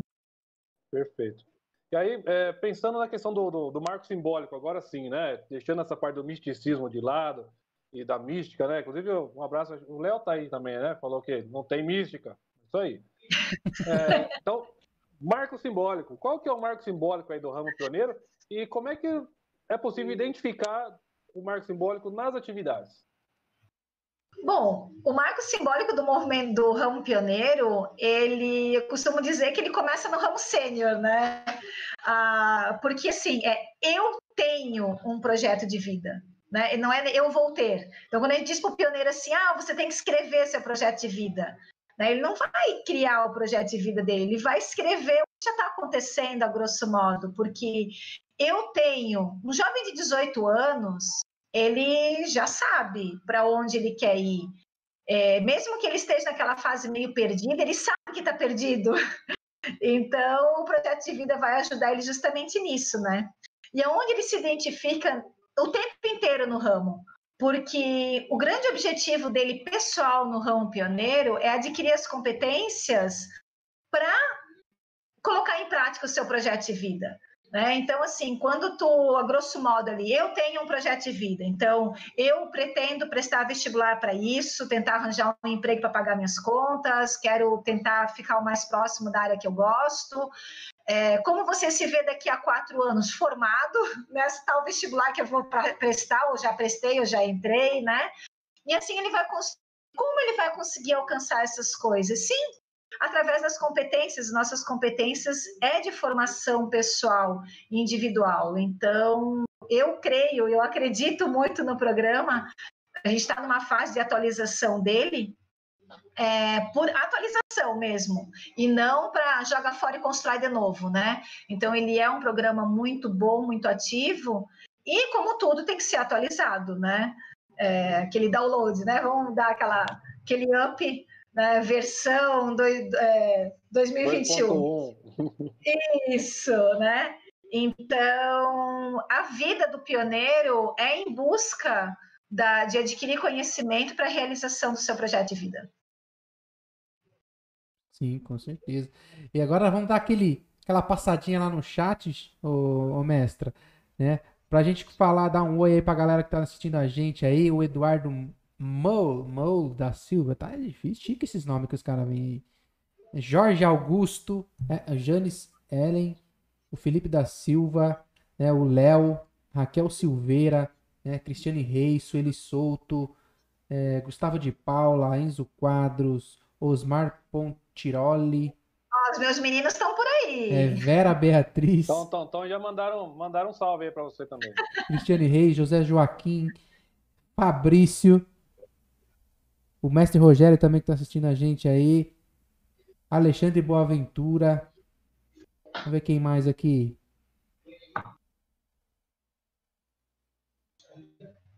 Speaker 2: Perfeito. E aí, é, pensando na questão do, do, do, marco simbólico, agora sim, né? Deixando essa parte do misticismo de lado, e da mística, né? Inclusive, um abraço. O Léo tá aí também, né? Falou que não tem mística. Isso aí. É, então, marco simbólico. Qual que é o marco simbólico aí do ramo pioneiro? E como é que é possível identificar o marco simbólico nas atividades?
Speaker 3: Bom, o marco simbólico do movimento do ramo pioneiro, ele, eu costumo dizer que ele começa no ramo sênior, né? Ah, porque assim, é, eu tenho um projeto de vida, né? Não é eu vou ter. Então, quando a gente diz para o pioneiro assim, ah, você tem que escrever seu projeto de vida, né? ele não vai criar o projeto de vida dele, ele vai escrever o que já está acontecendo, a grosso modo, porque eu tenho um jovem de 18 anos, ele já sabe para onde ele quer ir. É, mesmo que ele esteja naquela fase meio perdida, ele sabe que está perdido. Então, o projeto de vida vai ajudar ele justamente nisso, né? E aonde ele se identifica o tempo inteiro no ramo, porque o grande objetivo dele pessoal no ramo pioneiro é adquirir as competências para colocar em prática o seu projeto de vida. Né? Então, assim, quando tu, a grosso modo ali, eu tenho um projeto de vida, então eu pretendo prestar vestibular para isso, tentar arranjar um emprego para pagar minhas contas, quero tentar ficar o mais próximo da área que eu gosto, é, como você se vê daqui a quatro anos formado nessa tal vestibular que eu vou prestar, ou já prestei, ou já entrei, né? E assim ele vai como ele vai conseguir alcançar essas coisas? Sim, através das competências. Nossas competências é de formação pessoal, individual. Então, eu creio, eu acredito muito no programa. A gente está numa fase de atualização dele é, por atualização mesmo, e não para jogar fora e constrói de novo, né? Então, ele é um programa muito bom, muito ativo, e como tudo tem que ser atualizado, né? É, aquele download, né? Vamos dar aquela, aquele up, né? versão do, é, 2021. Isso, né? Então, a vida do pioneiro é em busca da, de adquirir conhecimento para a realização do seu projeto de vida.
Speaker 1: Sim, com certeza. E agora vamos dar aquele, aquela passadinha lá no chat, ô, ô mestra, né? Pra gente falar, dar um oi aí pra galera que tá assistindo a gente aí, o Eduardo Mo, Mo da Silva, tá é difícil, chique esses nomes que os caras vêm aí. Jorge Augusto, é, Janis Ellen, o Felipe da Silva, né, o Léo, Raquel Silveira, né, Cristiane Reis, Sueli Souto, é, Gustavo de Paula, Enzo Quadros, Osmar Pontiroli.
Speaker 3: os meus meninos estão por aí.
Speaker 1: É, Vera Beatriz.
Speaker 2: Então, então, então já mandaram, mandaram um salve aí para você também.
Speaker 1: Cristiane Reis, José Joaquim, Fabrício, o mestre Rogério também que está assistindo a gente aí, Alexandre Boaventura, vamos ver quem mais aqui.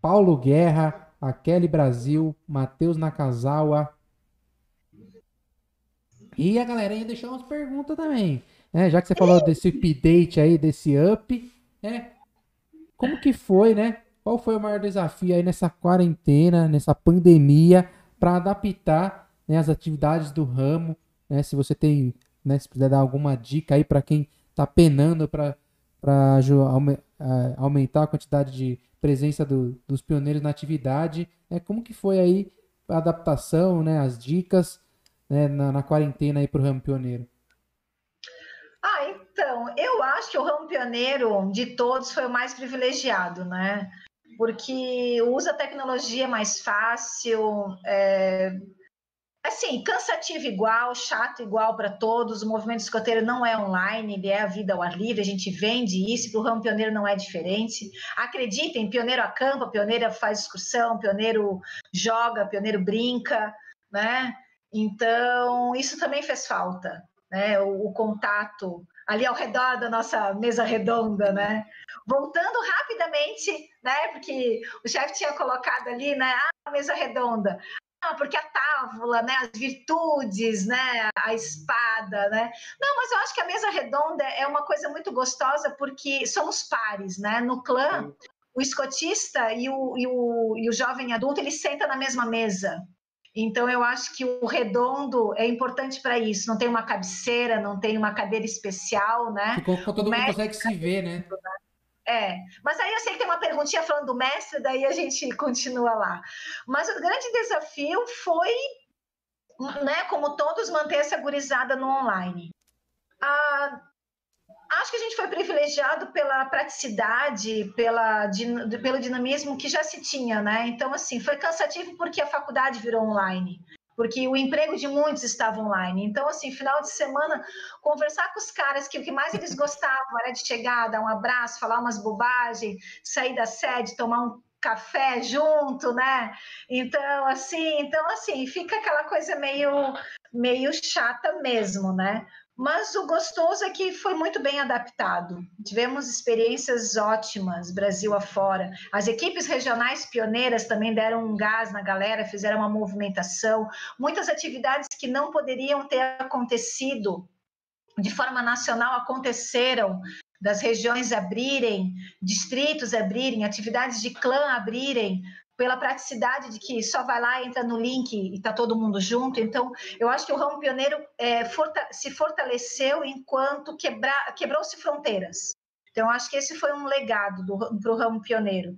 Speaker 1: Paulo Guerra, a Kelly Brasil, Matheus Nakazawa, e a galerinha deixou umas perguntas também. Né? Já que você falou desse update aí, desse up, né? Como que foi, né? Qual foi o maior desafio aí nessa quarentena, nessa pandemia, para adaptar né, as atividades do ramo? Né? Se você tem, né, se puder dar alguma dica aí para quem está penando para aumentar a quantidade de presença do, dos pioneiros na atividade, né? como que foi aí a adaptação, né, as dicas né, na, na quarentena aí para o ramo pioneiro?
Speaker 3: Ah, então, eu acho que o ramo pioneiro de todos foi o mais privilegiado, né? Porque usa tecnologia mais fácil, é, assim, cansativo igual, chato igual para todos. O movimento escoteiro não é online, ele é a vida ao ar livre, a gente vende isso, para o ramo pioneiro não é diferente. Acreditem, pioneiro acampa, pioneiro faz excursão, pioneiro joga, pioneiro brinca, né? Então, isso também fez falta, né? O, o, contato ali ao redor da nossa mesa redonda, né? Voltando rapidamente, né? Porque o chefe tinha colocado ali, né? Ah, a mesa redonda. Ah, porque a tábua, né? As virtudes, né? A espada, né? Não, mas eu acho que a mesa redonda é uma coisa muito gostosa porque somos pares, né? No clã, o escotista e o, e o, e o jovem adulto, ele senta na mesma mesa, então, eu acho que o redondo é importante para isso. Não tem uma cabeceira, não tem uma cadeira especial, né?
Speaker 1: Ficou, todo mundo consegue se ver, né?
Speaker 3: É, mas aí eu sei que tem uma perguntinha falando do mestre, daí a gente continua lá. Mas o grande desafio foi, né, como todos, manter essa gurizada no online. Ah, acho que a gente foi privilegiado pela praticidade, pela, pelo dinamismo que já se tinha, né? Então, assim, foi cansativo porque a faculdade virou online, porque o emprego de muitos estava online. Então, assim, final de semana, conversar com os caras que o que mais eles gostavam era de chegar, dar um abraço, falar umas bobagens, sair da sede, tomar um café junto, né? Então, assim, então assim, fica aquela coisa meio meio chata mesmo, né? Mas o gostoso é que foi muito bem adaptado. Tivemos experiências ótimas, Brasil afora. As equipes regionais pioneiras também deram um gás na galera, fizeram uma movimentação. Muitas atividades que não poderiam ter acontecido de forma nacional aconteceram, das regiões abrirem, distritos abrirem, atividades de clã abrirem, pela praticidade de que só vai lá, entra no link e está todo mundo junto. Então, eu acho que o ramo pioneiro é, forta se fortaleceu enquanto quebrou-se fronteiras. Então, acho que esse foi um legado para o ramo pioneiro.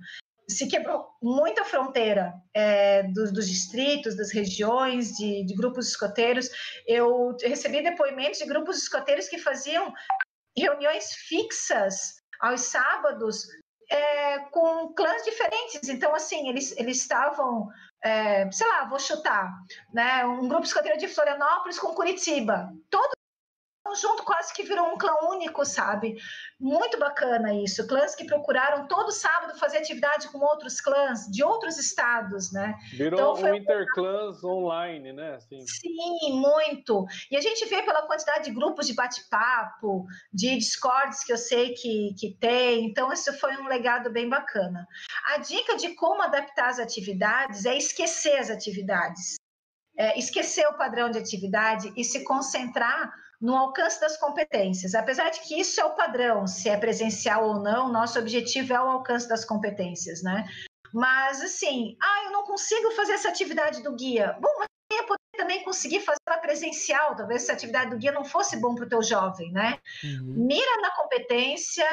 Speaker 3: Se quebrou muita fronteira é, dos, dos, distritos, das regiões, de, de grupos escoteiros. Eu recebi depoimentos de grupos escoteiros que faziam reuniões fixas aos sábados é, com clãs diferentes. Então, assim, eles, eles estavam, é, sei lá, vou chutar, né? Um grupo escoteiro de Florianópolis com Curitiba. Todos junto quase que virou um clã único, sabe? Muito bacana isso. Clãs que procuraram todo sábado fazer atividade com outros clãs de outros estados, né?
Speaker 2: Virou então, um interclãs online, né?
Speaker 3: Assim. Sim, muito. E a gente vê pela quantidade de grupos de bate-papo, de discords que eu sei que, que tem. Então, isso foi um legado bem bacana. A dica de como adaptar as atividades é esquecer as atividades. É, esquecer o padrão de atividade e se concentrar no alcance das competências. Apesar de que isso é o padrão, se é presencial ou não, nosso objetivo é o alcance das competências, né? Mas assim, ah, eu não consigo fazer essa atividade do guia. Bom, mas eu ia poder também conseguir fazer ela presencial, talvez essa atividade do guia não fosse bom para o teu jovem, né? Uhum. Mira na competência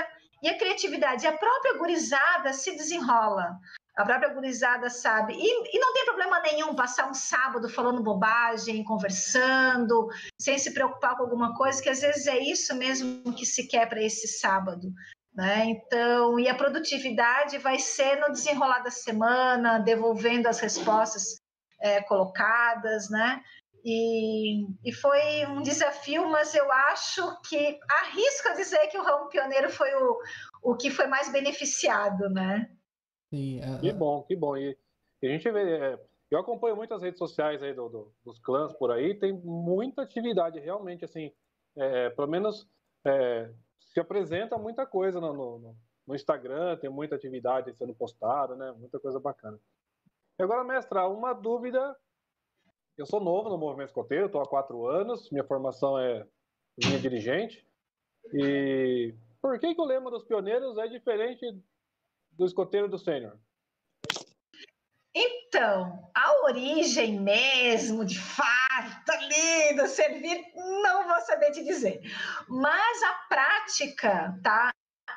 Speaker 3: e a criatividade. A própria gurizada se desenrola. A própria gurizada sabe. E, e, não tem problema nenhum passar um sábado falando bobagem, conversando, sem se preocupar com alguma coisa, que às vezes é isso mesmo que se quer para esse sábado. Né? Então, e a produtividade vai ser no desenrolar da semana, devolvendo as respostas é, colocadas, né? E, e, foi um desafio, mas eu acho que arrisco a dizer que o ramo pioneiro foi o, o que foi mais beneficiado, né?
Speaker 2: Sim, é, que é. bom, que bom. E, a gente vê, é, eu acompanho muitas redes sociais aí do, do, dos clãs por aí, tem muita atividade, realmente, assim, é, pelo menos é, se apresenta muita coisa no, no, no, Instagram, tem muita atividade sendo postada, né? Muita coisa bacana. E agora, mestra, uma dúvida. Eu sou novo no movimento escoteiro, estou há quatro anos, minha formação é linha dirigente. E por que, que o lema dos pioneiros é diferente do escoteiro do sênior?
Speaker 3: Então, a origem mesmo, de fato, lindo, servir, não vou saber te dizer. Mas a prática, tá?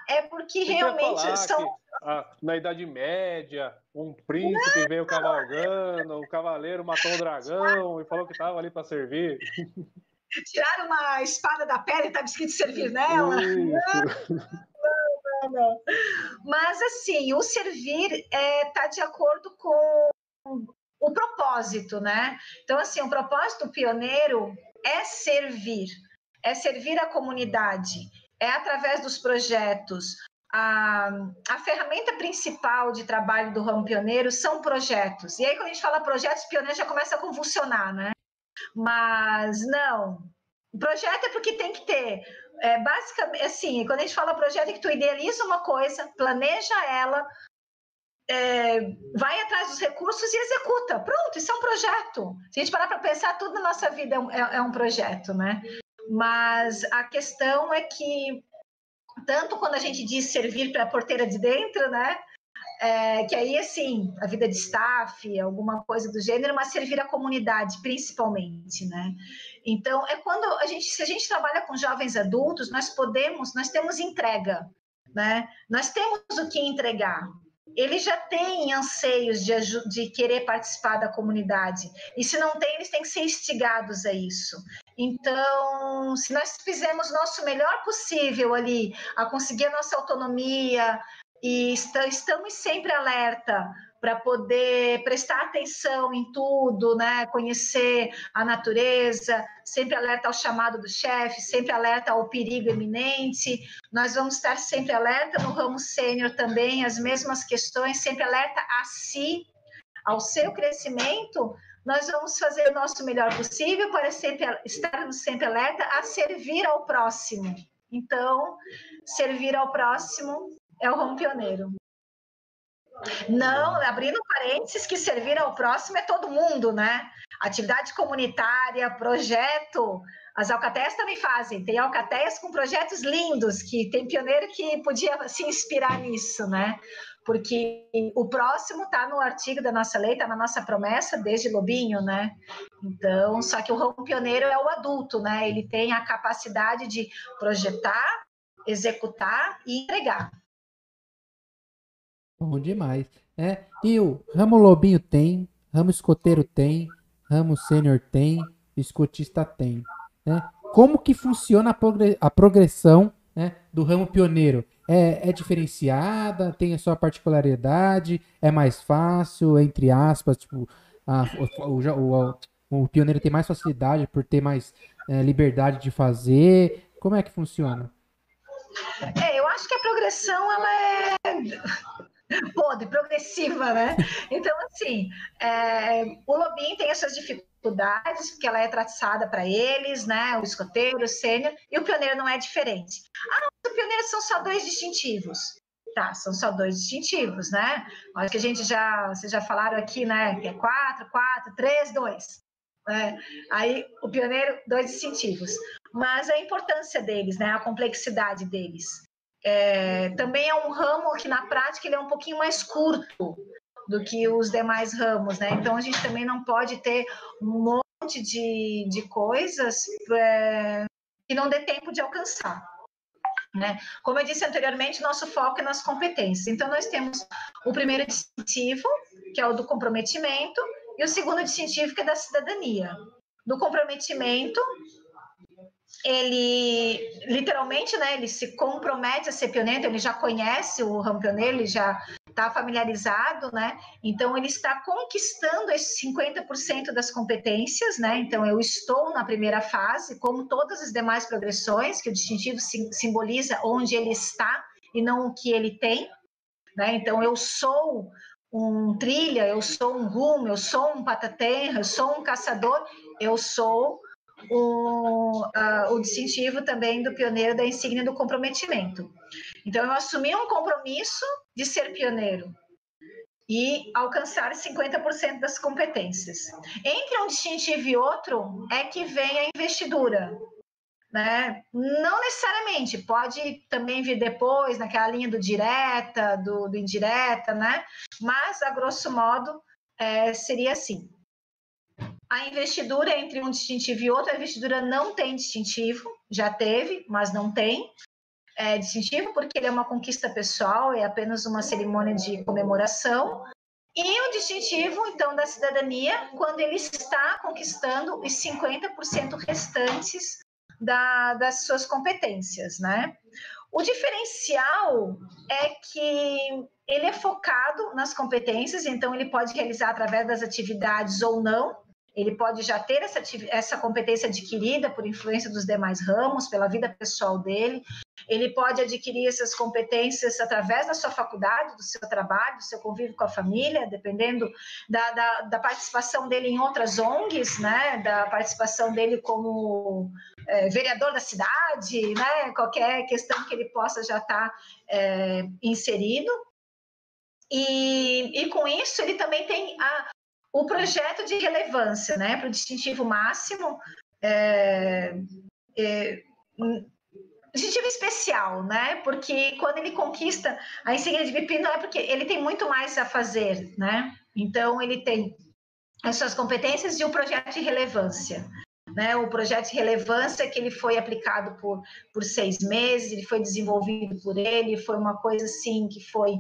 Speaker 3: É porque Você realmente são.
Speaker 2: Ah, na Idade Média, um príncipe veio cavalgando, o cavaleiro matou o dragão e falou que estava ali para servir.
Speaker 3: Tiraram uma espada da pele e estava escrito servir nela. Isso. não. Mas, assim, o servir está é, tá de acordo com o propósito, né? Então, assim, o propósito pioneiro é servir, é servir a comunidade, é através dos projetos. A, a ferramenta principal de trabalho do ramo pioneiro são projetos. E aí, quando a gente fala projetos pioneiros, já começa a convulsionar, né? Mas não, o projeto é porque tem que ter é, basicamente, assim, quando a gente fala projeto, é que tu idealiza uma coisa, planeja ela, é, vai atrás dos recursos e executa. Pronto, isso é um projeto. Se a gente parar para pensar, tudo na nossa vida é um, é, é um projeto, né? Mas a questão é que, tanto quando a gente diz servir para a porteira de dentro, né? É, que aí, assim, a vida de staff, alguma coisa do gênero, mas servir a comunidade, principalmente, né? Então, é quando a gente, se a gente trabalha com jovens adultos, nós podemos, nós temos entrega, né? Nós temos o que entregar. Eles já têm anseios de, de querer participar da comunidade. E se não tem, eles têm que ser instigados a isso. Então, se nós fizermos o nosso melhor possível ali, a conseguir a nossa autonomia, e estamos sempre alerta para poder prestar atenção em tudo, né? conhecer a natureza, sempre alerta ao chamado do chefe, sempre alerta ao perigo iminente. Nós vamos estar sempre alerta no ramo sênior também, as mesmas questões, sempre alerta a si, ao seu crescimento. Nós vamos fazer o nosso melhor possível para sempre, estarmos sempre alerta a servir ao próximo. Então, servir ao próximo é o ramo pioneiro. Não, abrindo parênteses, que servir ao próximo é todo mundo, né? Atividade comunitária, projeto. As alcateias também fazem. Tem alcateias com projetos lindos, que tem pioneiro que podia se inspirar nisso, né? Porque o próximo está no artigo da nossa lei, está na nossa promessa desde Lobinho, né? Então, só que o ramo pioneiro é o adulto, né? Ele tem a capacidade de projetar, executar e entregar.
Speaker 1: Bom demais. É, e o ramo lobinho tem, ramo escoteiro tem, ramo sênior tem, escotista tem. Né? Como que funciona a, progre a progressão né, do ramo pioneiro? É, é, diferenciada? Tem a sua particularidade? É mais fácil, entre aspas, tipo, a, o, o, o, O pioneiro tem mais facilidade por ter mais é, liberdade de fazer? Como é que funciona?
Speaker 3: É, eu acho que a progressão ela é podre, progressiva, né? Então, assim, é, o lobbying tem essas dificuldades, porque ela é traçada para eles, né? O escoteiro, o sênior, e o pioneiro não é diferente. Ah, o pioneiro são só dois distintivos. Tá, são só dois distintivos, né? Acho que a gente já, vocês já falaram aqui, né? Que é quatro, quatro, três, dois. É, aí o pioneiro, dois distintivos. Mas a importância deles, né? A complexidade deles. É, também é um ramo que na prática ele é um pouquinho mais curto do que os demais ramos, né? Então a gente também não pode ter um monte de, de coisas é, que não dê tempo de alcançar. Né? Como eu disse anteriormente, nosso foco é nas competências. Então, nós temos o primeiro distintivo, que é o do comprometimento, e o segundo distintivo, que é da cidadania. Do comprometimento, ele literalmente, né, ele se compromete a ser pioneiro, então ele já conhece o ramo pioneiro, ele já está familiarizado, né? Então ele está conquistando esses 50% das competências, né? Então eu estou na primeira fase, como todas as demais progressões, que o distintivo simboliza onde ele está e não o que ele tem, né? Então eu sou um trilha, eu sou um rumo, eu sou um pataterra, eu sou um caçador, eu sou o, uh, o distintivo também do pioneiro da insígnia do comprometimento. Então, eu assumi um compromisso de ser pioneiro e alcançar 50% das competências. Entre um distintivo e outro é que vem a investidura. Né? Não necessariamente, pode também vir depois, naquela linha do direta, do, do indireta, né? mas, a grosso modo, é, seria assim. A investidura entre um distintivo e outro, a investidura não tem distintivo, já teve, mas não tem é, distintivo, porque ele é uma conquista pessoal, é apenas uma cerimônia de comemoração. E o distintivo, então, da cidadania, quando ele está conquistando os 50% restantes da, das suas competências, né? O diferencial é que ele é focado nas competências, então ele pode realizar através das atividades ou não, ele pode já ter essa, essa competência adquirida por influência dos demais ramos, pela vida pessoal dele. Ele pode adquirir essas competências através da sua faculdade, do seu trabalho, do seu convívio com a família, dependendo da, da, da participação dele em outras ONGs, né? da participação dele como é, vereador da cidade, né? qualquer questão que ele possa já estar tá, é, inserido. E, e, com isso ele também tem a, o projeto de relevância, né, para o distintivo máximo, é, é, distintivo especial, né, porque quando ele conquista a insígnia de VIP, não é porque ele tem muito mais a fazer, né, então ele tem as suas competências e o projeto de relevância. Né, o projeto de relevância que ele foi aplicado por, por seis meses, ele foi desenvolvido por ele, foi uma coisa assim que foi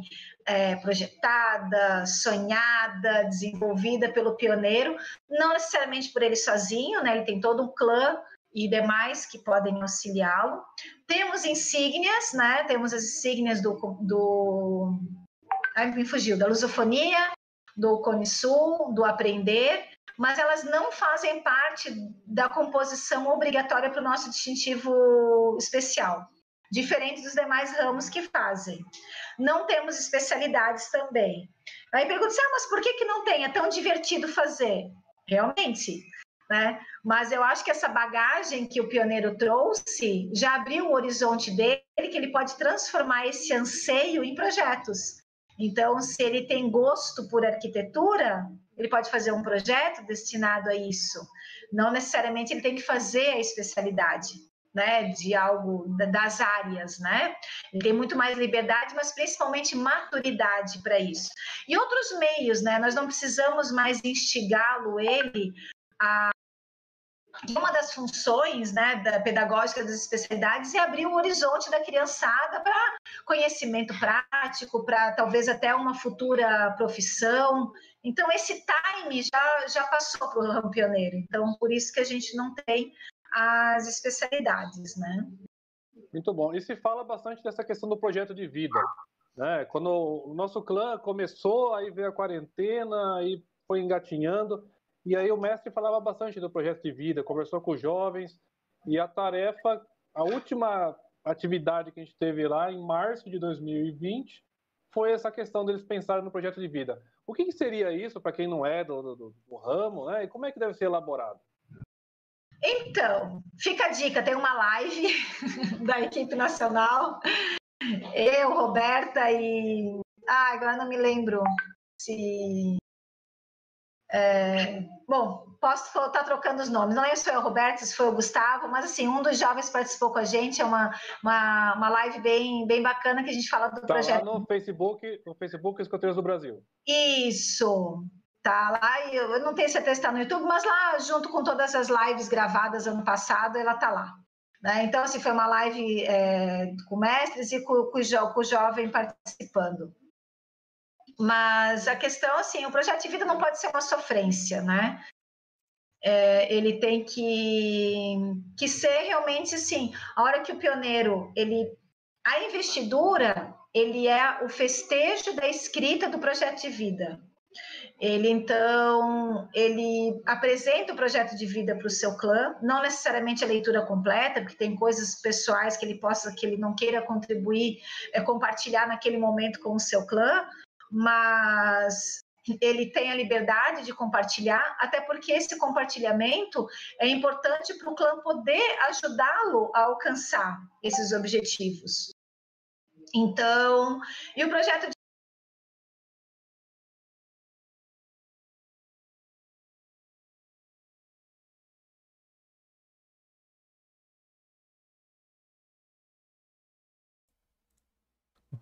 Speaker 3: é, projetada, sonhada, desenvolvida pelo pioneiro, não necessariamente por ele sozinho, né? Ele tem todo um clã e demais que podem auxiliá-lo. Temos insígnias, né? Temos as insígnias do, do ai, me fugiu, da lusofonia, do Cone Sul, do aprender, mas elas não fazem parte da composição obrigatória para o nosso distintivo especial diferente dos demais ramos que fazem. Não temos especialidades também. Aí pergunta assim, ah, mas por que, que não tem? É tão divertido fazer. Realmente, né? Mas eu acho que essa bagagem que o pioneiro trouxe já abriu o horizonte dele, que ele pode transformar esse anseio em projetos. Então, se ele tem gosto por arquitetura, ele pode fazer um projeto destinado a isso. Não necessariamente ele tem que fazer a especialidade né, de algo das áreas, né? Ele tem muito mais liberdade, mas principalmente maturidade para isso. E outros meios, né? Nós não precisamos mais instigá-lo ele a uma das funções né, da pedagógica das especialidades é abrir o horizonte da criançada para conhecimento prático, para talvez até uma futura profissão. Então, esse time já, já passou para o pioneiro. Então, por isso que a gente não tem as especialidades, né?
Speaker 2: Muito bom. E se fala bastante dessa questão do projeto de vida. Né? Quando o nosso clã começou, aí veio a quarentena, aí foi engatinhando. E aí o mestre falava bastante do projeto de vida, conversou com os jovens, e a tarefa, a última atividade que a gente teve lá em março de 2020 foi essa questão deles pensarem no projeto de vida. O que, que seria isso para quem não é do, do, do, ramo, né? E como é que deve ser elaborado?
Speaker 3: Então, fica a dica, tem uma live da equipe nacional, eu, Roberta e. Ah, agora não me lembro se. É... Bom, posso estar trocando os nomes. Não é só o Roberto, se foi o Gustavo, mas assim, um dos jovens participou com a gente. É uma, uma, uma live bem, bem bacana que a gente fala do
Speaker 2: tá
Speaker 3: projeto.
Speaker 2: Lá no Facebook, no Facebook Escoteiros do Brasil.
Speaker 3: Isso. Tá lá, eu, eu não tenho certeza se está no YouTube, mas lá, junto com todas as lives gravadas ano passado, ela tá lá. Né? Então, assim, foi uma live é, com mestres e com, com, jo, com o jovem participando. Mas a questão, assim, o projeto de vida não pode ser uma sofrência, né? É, ele tem que, que ser realmente assim, a hora que o pioneiro, ele, a investidura, ele é o festejo da escrita do projeto de vida. Ele então ele apresenta o projeto de vida para o seu clã, não necessariamente a leitura completa, porque tem coisas pessoais que ele possa que ele não queira contribuir, é, compartilhar naquele momento com o seu clã, mas ele tem a liberdade de compartilhar, até porque esse compartilhamento é importante para o clã poder ajudá-lo a alcançar esses objetivos. Então, e o projeto
Speaker 1: O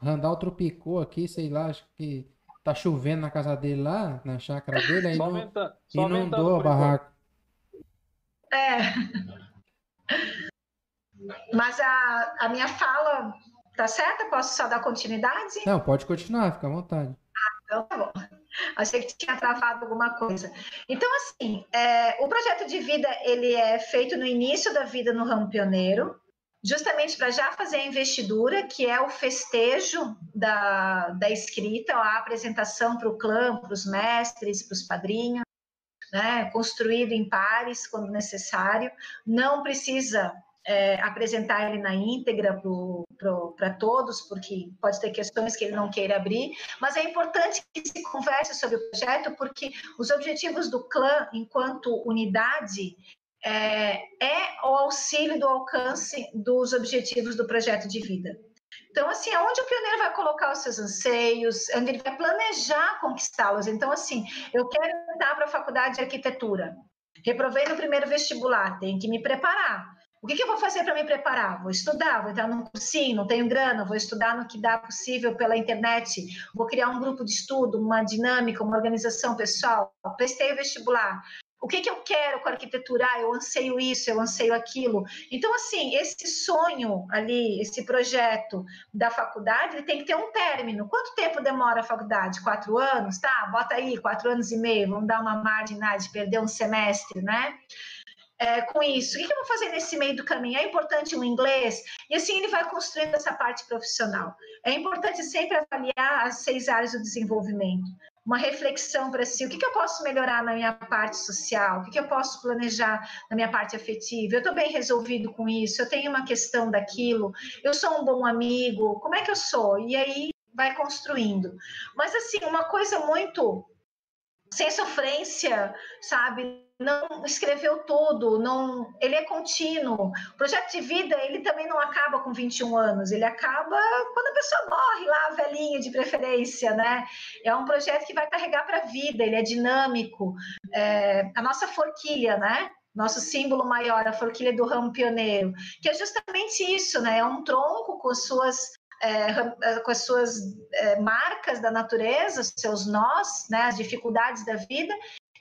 Speaker 1: Randall tropicou aqui, sei lá, acho que tá chovendo na casa dele lá, na chácara dele, aí
Speaker 2: aumenta,
Speaker 1: inundou a barraca.
Speaker 3: É. Mas a, a minha fala tá certa? Posso só dar continuidade?
Speaker 1: Não, pode continuar, fica à vontade.
Speaker 3: Ah, então tá bom. Achei que tinha travado alguma coisa. Então, assim, é, o projeto de vida ele é feito no início da vida no ramo pioneiro, justamente para já fazer a investidura, que é o festejo da, da escrita, a apresentação para o clã, para os mestres, para os padrinhos, né? construído em pares quando necessário, não precisa é, apresentar ele na íntegra para todos, porque pode ter questões que ele não queira abrir, mas é importante que se converse sobre o projeto, porque os objetivos do clã, enquanto unidade, é, é o auxílio do alcance dos objetivos do projeto de vida. Então, assim, aonde o pioneiro vai colocar os seus anseios, onde ele vai planejar conquistá-los. Então, assim, eu quero entrar para a faculdade de arquitetura. Reprovei no primeiro vestibular, tenho que me preparar. O que, que eu vou fazer para me preparar? Vou estudar, vou entrar num cursinho, não tenho grana, vou estudar no que dá possível pela internet, vou criar um grupo de estudo, uma dinâmica, uma organização pessoal. Prestei o vestibular. O que, que eu quero com a arquitetura? Ah, eu anseio isso, eu anseio aquilo. Então, assim, esse sonho ali, esse projeto da faculdade, ele tem que ter um término. Quanto tempo demora a faculdade? Quatro anos? Tá, bota aí, quatro anos e meio, vamos dar uma margem né, de perder um semestre, né? É, com isso. O que eu vou fazer nesse meio do caminho? É importante o inglês? E assim ele vai construindo essa parte profissional. É importante sempre avaliar as seis áreas do desenvolvimento uma reflexão para si, o que, que, eu posso melhorar na minha parte social, o que, que eu posso planejar na minha parte afetiva, eu estou bem resolvido com isso, eu tenho uma questão daquilo, eu sou um bom amigo, como é que eu sou? E aí vai construindo. Mas assim, uma coisa muito sem sofrência, sabe? Não escreveu tudo, não, ele é contínuo. O projeto de vida, ele também não acaba com 21 anos, ele acaba quando a pessoa morre lá, velhinha de preferência, né? É um projeto que vai carregar para a vida, ele é dinâmico. É, a nossa forquilha, né? Nosso símbolo maior, a forquilha do ramo pioneiro, que é justamente isso, né? É um tronco com suas é, com as suas é, marcas da natureza, seus nós, né, as dificuldades da vida,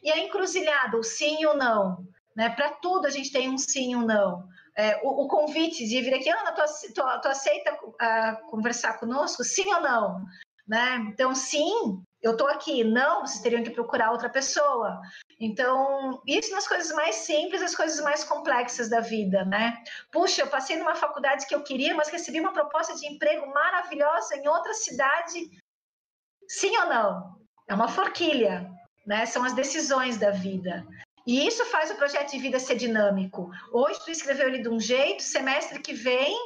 Speaker 3: e a encruzilhada, o sim e o não. Né? Para tudo a gente tem um sim e um não. É, o, o, convite de vir aqui, Ana, tu, tu, tu aceita uh, conversar conosco? Sim ou não? Né? Então, sim, eu estou aqui. Não, vocês teriam que procurar outra pessoa. Então, isso nas coisas mais simples, as coisas mais complexas da vida, né? Puxa, eu passei numa faculdade que eu queria, mas recebi uma proposta de emprego maravilhosa em outra cidade. Sim ou não? É uma forquilha né? São as decisões da vida. E isso faz o projeto de vida ser dinâmico. Hoje tu escreveu ele de um jeito, semestre que vem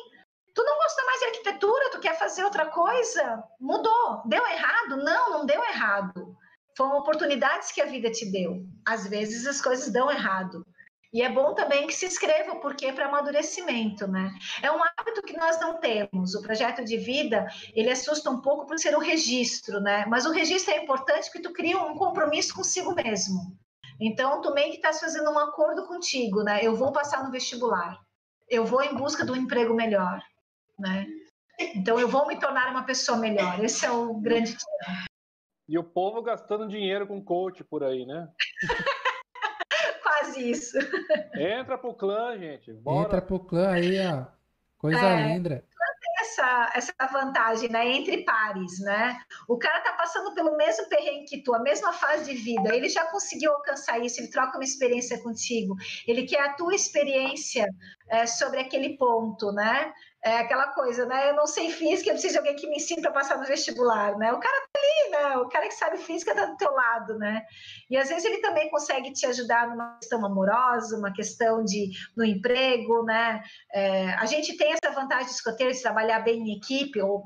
Speaker 3: tu não gosta mais de arquitetura, tu quer fazer outra coisa, mudou. Deu errado? Não, não deu errado. Foram oportunidades que a vida te deu. Às vezes as coisas dão errado. E é bom também que se inscreva, porque é para amadurecimento, né? É um hábito que nós não temos. O projeto de vida, ele assusta um pouco por ser um registro, né? Mas o registro é importante porque tu cria um compromisso consigo mesmo. Então, tu meio que estás fazendo um acordo contigo, né? Eu vou passar no vestibular. Eu vou em busca de um emprego melhor, né? Então, eu vou me tornar uma pessoa melhor. Esse é o grande tema.
Speaker 2: E o povo gastando dinheiro com coach por aí, né?
Speaker 3: Isso.
Speaker 2: Entra pro clã, gente. Bora.
Speaker 1: Entra pro clã aí, ó. Coisa é, linda.
Speaker 3: Essa, essa vantagem, né? Entre pares, né? O cara tá passando pelo mesmo perrengue que tu, a mesma fase de vida. Ele já conseguiu alcançar isso, ele troca uma experiência contigo. Ele quer a tua experiência é, sobre aquele ponto, né? É aquela coisa, né? Eu não sei física, eu preciso de alguém que me ensine para passar no vestibular, né? O cara tá ali, né? O cara que sabe física tá do teu lado, né? E às vezes ele também consegue te ajudar numa questão amorosa, uma questão de no emprego, né? É, a gente tem essa vantagem de escoteiro de trabalhar bem em equipe, ou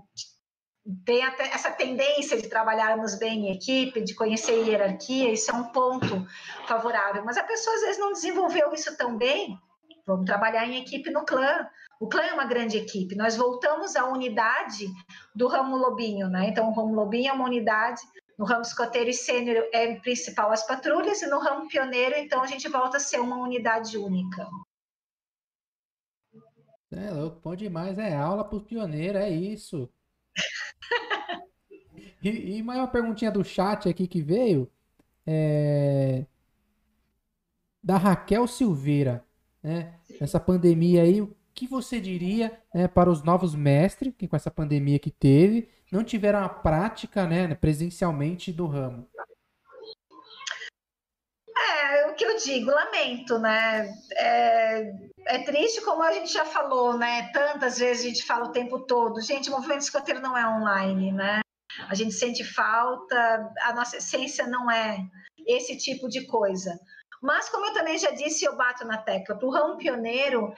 Speaker 3: tem até essa tendência de trabalharmos bem em equipe, de conhecer hierarquia, isso é um ponto favorável. Mas a pessoa às vezes não desenvolveu isso tão bem. Vamos trabalhar em equipe no clã, o clã é uma grande equipe. Nós voltamos à unidade do ramo lobinho, né? Então, o ramo lobinho é uma unidade. No ramo escoteiro e sênior é principal as patrulhas, e no ramo pioneiro, então, a gente volta a ser uma unidade única.
Speaker 1: É louco, bom demais. É aula para os pioneiros, é isso. e, e mais uma perguntinha do chat aqui que veio. É... Da Raquel Silveira. Né? Essa pandemia aí, que você diria né, para os novos mestres que com essa pandemia que teve não tiveram a prática né, presencialmente do ramo?
Speaker 3: É, o que eu digo, lamento, né? É, é, triste, como a gente já falou, né? Tantas vezes a gente fala o tempo todo, gente, o movimento escoteiro não é online, né? A gente sente falta, a nossa essência não é esse tipo de coisa. Mas, como eu também já disse, eu bato na tecla, para o ramo pioneiro,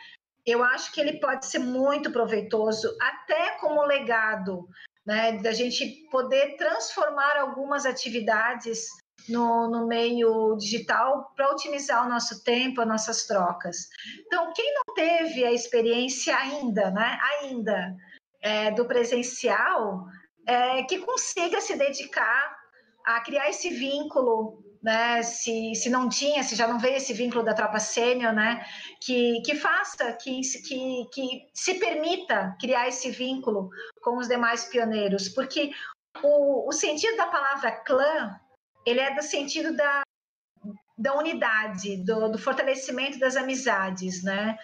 Speaker 3: eu acho que ele pode ser muito proveitoso, até como legado, né, da gente poder transformar algumas atividades no, no meio digital para otimizar o nosso tempo, as nossas trocas. Então, quem não teve a experiência ainda, né, ainda é, do presencial, é, que consiga se dedicar a criar esse vínculo né, se, se não tinha, se já não veio esse vínculo da tropa sênior, né, que, que faça, que, que, que se permita criar esse vínculo com os demais pioneiros, porque o, o sentido da palavra clã, ele é do sentido da, da unidade, do, do fortalecimento das amizades, né,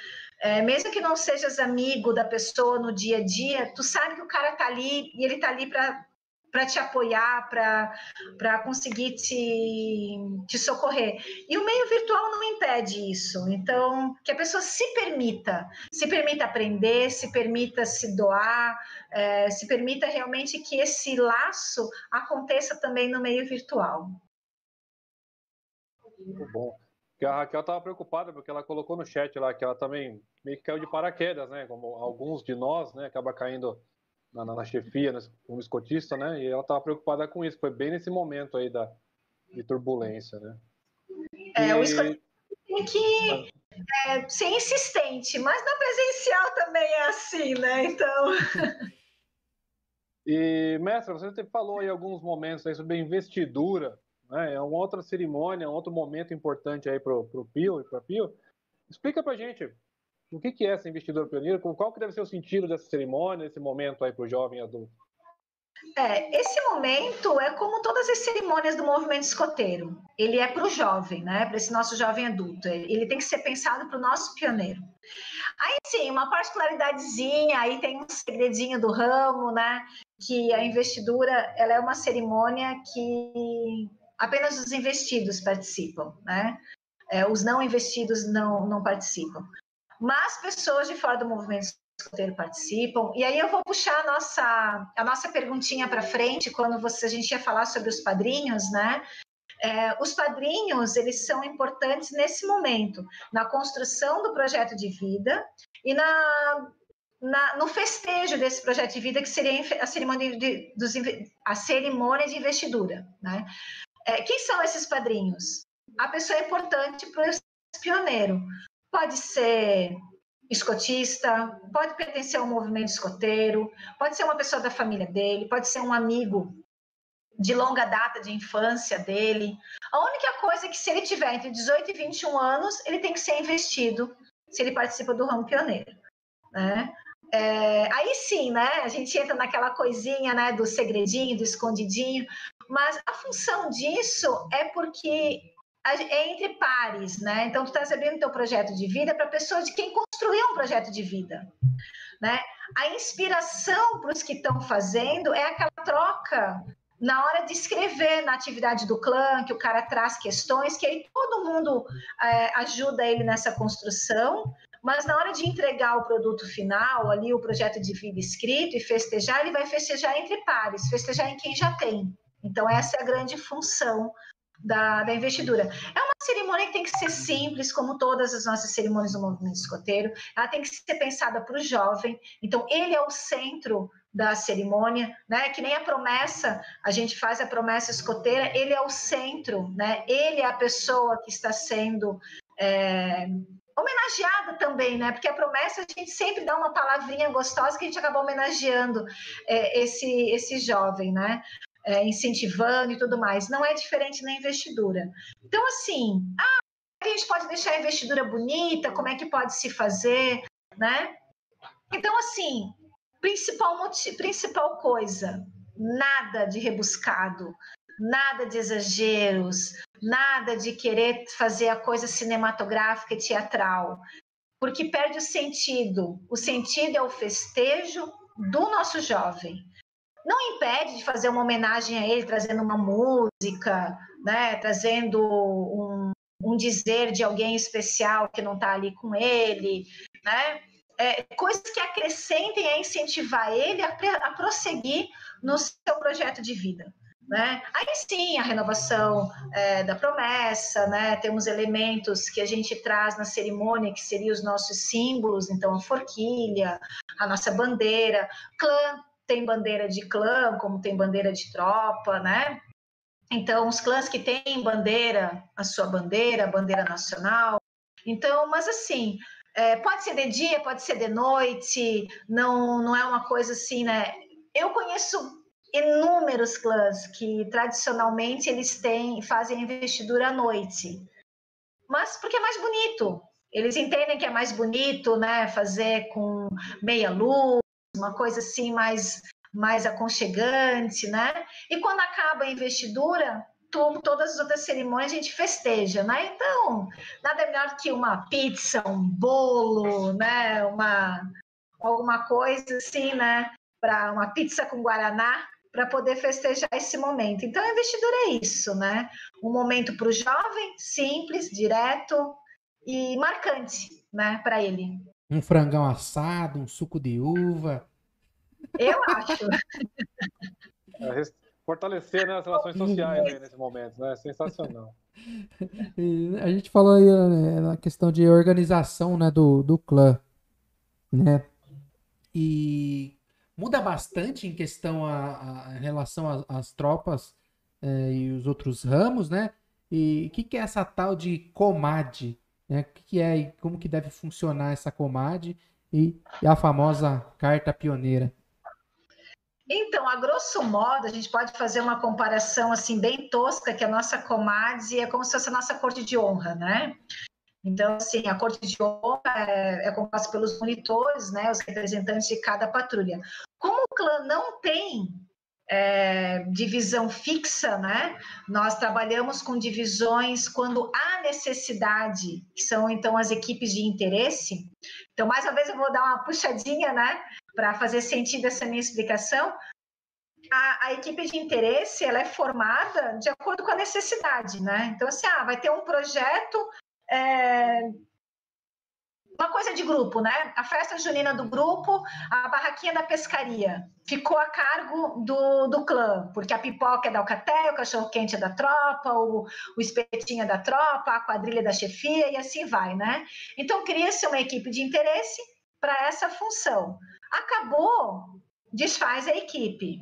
Speaker 3: é, mesmo que não sejas amigo da pessoa no dia a dia, tu sabe que o cara tá ali e ele tá ali para para te apoiar, para conseguir te, te socorrer. E o meio virtual não impede isso. Então, que a pessoa se permita, se permita aprender, se permita se doar, é, se permita realmente que esse laço aconteça também no meio virtual.
Speaker 2: Muito bom. Porque a Raquel estava preocupada, porque ela colocou no chat lá que ela também meio que caiu de paraquedas, né? Como alguns de nós, né? Acaba caindo na, na, chefia, como escotista, né? E ela estava preocupada com isso. Foi bem nesse momento aí da, de turbulência, né?
Speaker 3: É, e... o escotista tem que é, ser insistente, mas na presencial também é assim, né? Então.
Speaker 2: E, mestre, você falou aí alguns momentos aí sobre a investidura, né? É uma outra cerimônia, um outro momento importante aí para o Pio e para Pio. Explica para gente o que, que é essa investidor pioneiro? Qual que deve ser o sentido dessa cerimônia, esse momento aí para o jovem adulto?
Speaker 3: É, esse momento é como todas as cerimônias do movimento escoteiro. Ele é para o jovem, né? Para esse nosso jovem adulto. Ele tem que ser pensado para o nosso pioneiro. Aí sim, uma particularidadezinha, aí tem um segredinho do ramo, né? Que a investidura, ela é uma cerimônia que apenas os investidos participam, né? É, os não investidos não, não participam mas pessoas de fora do movimento escoteiro participam. E aí eu vou puxar a nossa, a nossa perguntinha para frente, quando você, a gente ia falar sobre os padrinhos, né? É, os padrinhos, eles são importantes nesse momento, na construção do projeto de vida e na, na, no festejo desse projeto de vida, que seria a cerimônia de, dos, a cerimônia de investidura. Né? É, quem são esses padrinhos? A pessoa é importante para o pioneiro. Pode ser escotista, pode pertencer ao movimento escoteiro, pode ser uma pessoa da família dele, pode ser um amigo de longa data de infância dele. A única coisa é que se ele tiver entre 18 e 21 anos, ele tem que ser investido se ele participa do ramo pioneiro, né? É, aí sim, né? A gente entra naquela coisinha, né? Do segredinho, do escondidinho. Mas a função disso é porque é entre pares, né? Então, tu estás abrindo teu projeto de vida para pessoas de quem construiu um projeto de vida, né? A inspiração para os que estão fazendo é aquela troca na hora de escrever na atividade do clã, que o cara traz questões, que aí todo mundo é, ajuda ele nessa construção, mas na hora de entregar o produto final, ali o projeto de vida escrito e festejar, ele vai festejar entre pares, festejar em quem já tem. Então, essa é a grande função da, da investidura. É uma cerimônia que tem que ser simples, como todas as nossas cerimônias do movimento escoteiro. Ela tem que ser pensada para o jovem. Então, ele é o centro da cerimônia, né? Que nem a promessa, a gente faz a promessa escoteira, ele é o centro, né? Ele é a pessoa que está sendo é, homenageada também, né? Porque a promessa a gente sempre dá uma palavrinha gostosa que a gente acaba homenageando é, esse esse jovem, né? É, incentivando e tudo mais. Não é diferente na investidura. Então, assim, ah, a gente pode deixar a investidura bonita, como é que pode se fazer, né? Então, assim, principal, principal coisa, nada de rebuscado, nada de exageros, nada de querer fazer a coisa cinematográfica e teatral, porque perde o sentido. O sentido é o festejo do nosso jovem não impede de fazer uma homenagem a ele, trazendo uma música, né, trazendo um, um dizer de alguém especial que não está ali com ele, né? É, coisas que acrescentem a incentivar ele a, a prosseguir no seu projeto de vida. Né? Aí sim, a renovação é, da promessa, né? temos elementos que a gente traz na cerimônia, que seriam os nossos símbolos, então a forquilha, a nossa bandeira, clã tem bandeira de clã, como tem bandeira de tropa, né? Então, os clãs que têm bandeira, a sua bandeira, a bandeira nacional. Então, mas assim, é, pode ser de dia, pode ser de noite, não, não é uma coisa assim, né? Eu conheço inúmeros clãs que tradicionalmente eles têm, fazem investidura à noite, mas porque é mais bonito. Eles entendem que é mais bonito, né? Fazer com meia luz, uma coisa assim mais, mais aconchegante, né? E quando acaba a investidura, todas as outras cerimônias a gente festeja, né? Então, nada melhor que uma pizza, um bolo, né? Uma, alguma coisa assim, né? Para uma pizza com guaraná, para poder festejar esse momento. Então, a investidura é isso, né? Um momento para o jovem, simples, direto e marcante, né? Para ele.
Speaker 1: Um frangão assado, um suco de uva.
Speaker 3: Eu acho.
Speaker 2: É, fortalecer né, as relações sociais aí nesse momento, né? Sensacional.
Speaker 1: E a gente falou aí né, na questão de organização né, do, do clã, né? E muda bastante em questão a, a relação às tropas é, e os outros ramos, né? E o que, que é essa tal de comad? Né? O que, que é e como que deve funcionar essa comad e, e a famosa carta pioneira?
Speaker 3: Então, a grosso modo, a gente pode fazer uma comparação assim bem tosca, que a nossa comadre é como se fosse a nossa corte de honra, né? Então, assim, a corte de honra é, é composta pelos monitores, né, os representantes de cada patrulha. Como o clã não tem é, divisão fixa, né? Nós trabalhamos com divisões quando há necessidade, que são então as equipes de interesse. Então, mais uma vez, eu vou dar uma puxadinha, né? Para fazer sentido essa minha explicação. A, a, equipe de interesse ela é formada de acordo com a necessidade, né? Então, assim, ah, vai ter um projeto. É... Uma coisa de grupo, né? A festa junina do grupo, a barraquinha da pescaria. Ficou a cargo do, do clã, porque a pipoca é da Alcatel, o cachorro-quente é da tropa, o, o espetinho é da tropa, a quadrilha é da chefia e assim vai, né? Então, cria-se uma equipe de interesse para essa função. Acabou, desfaz a equipe.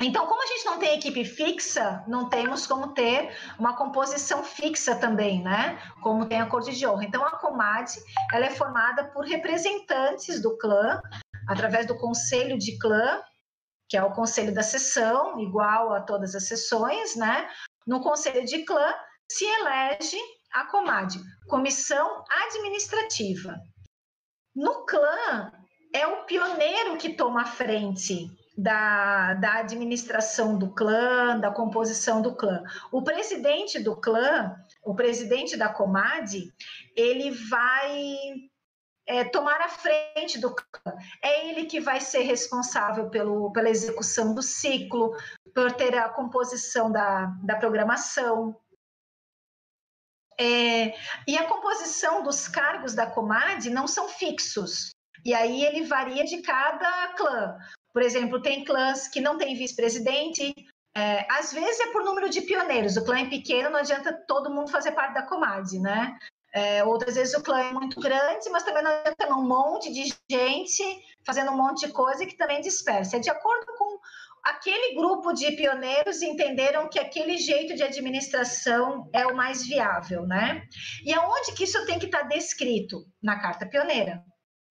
Speaker 3: Então, como a gente não tem equipe fixa, não temos como ter uma composição fixa também, né? Como tem a Corte de Honra. Então, a Comad, ela é formada por representantes do clã, através do Conselho de Clã, que é o Conselho da Sessão, igual a todas as sessões, né? No Conselho de Clã se elege a Comad, Comissão Administrativa. No clã, é o pioneiro que toma a frente da, da administração do clã, da composição do clã. O presidente do clã, o presidente da Comad, ele vai é, tomar a frente do clã. É ele que vai ser responsável pelo, pela execução do ciclo, por ter a composição da, da programação. É, e a composição dos cargos da Comad não são fixos. E aí ele varia de cada clã. Por exemplo, tem clãs que não têm vice-presidente. É, às vezes é por número de pioneiros. O clã é pequeno, não adianta todo mundo fazer parte da Comad, né? É, outras vezes o clã é muito grande, mas também não adianta um monte de gente fazendo um monte de coisa que também dispersa. É de acordo aquele grupo de pioneiros entenderam que aquele jeito de administração é o mais viável, né? E aonde que isso tem que estar descrito? Na carta pioneira.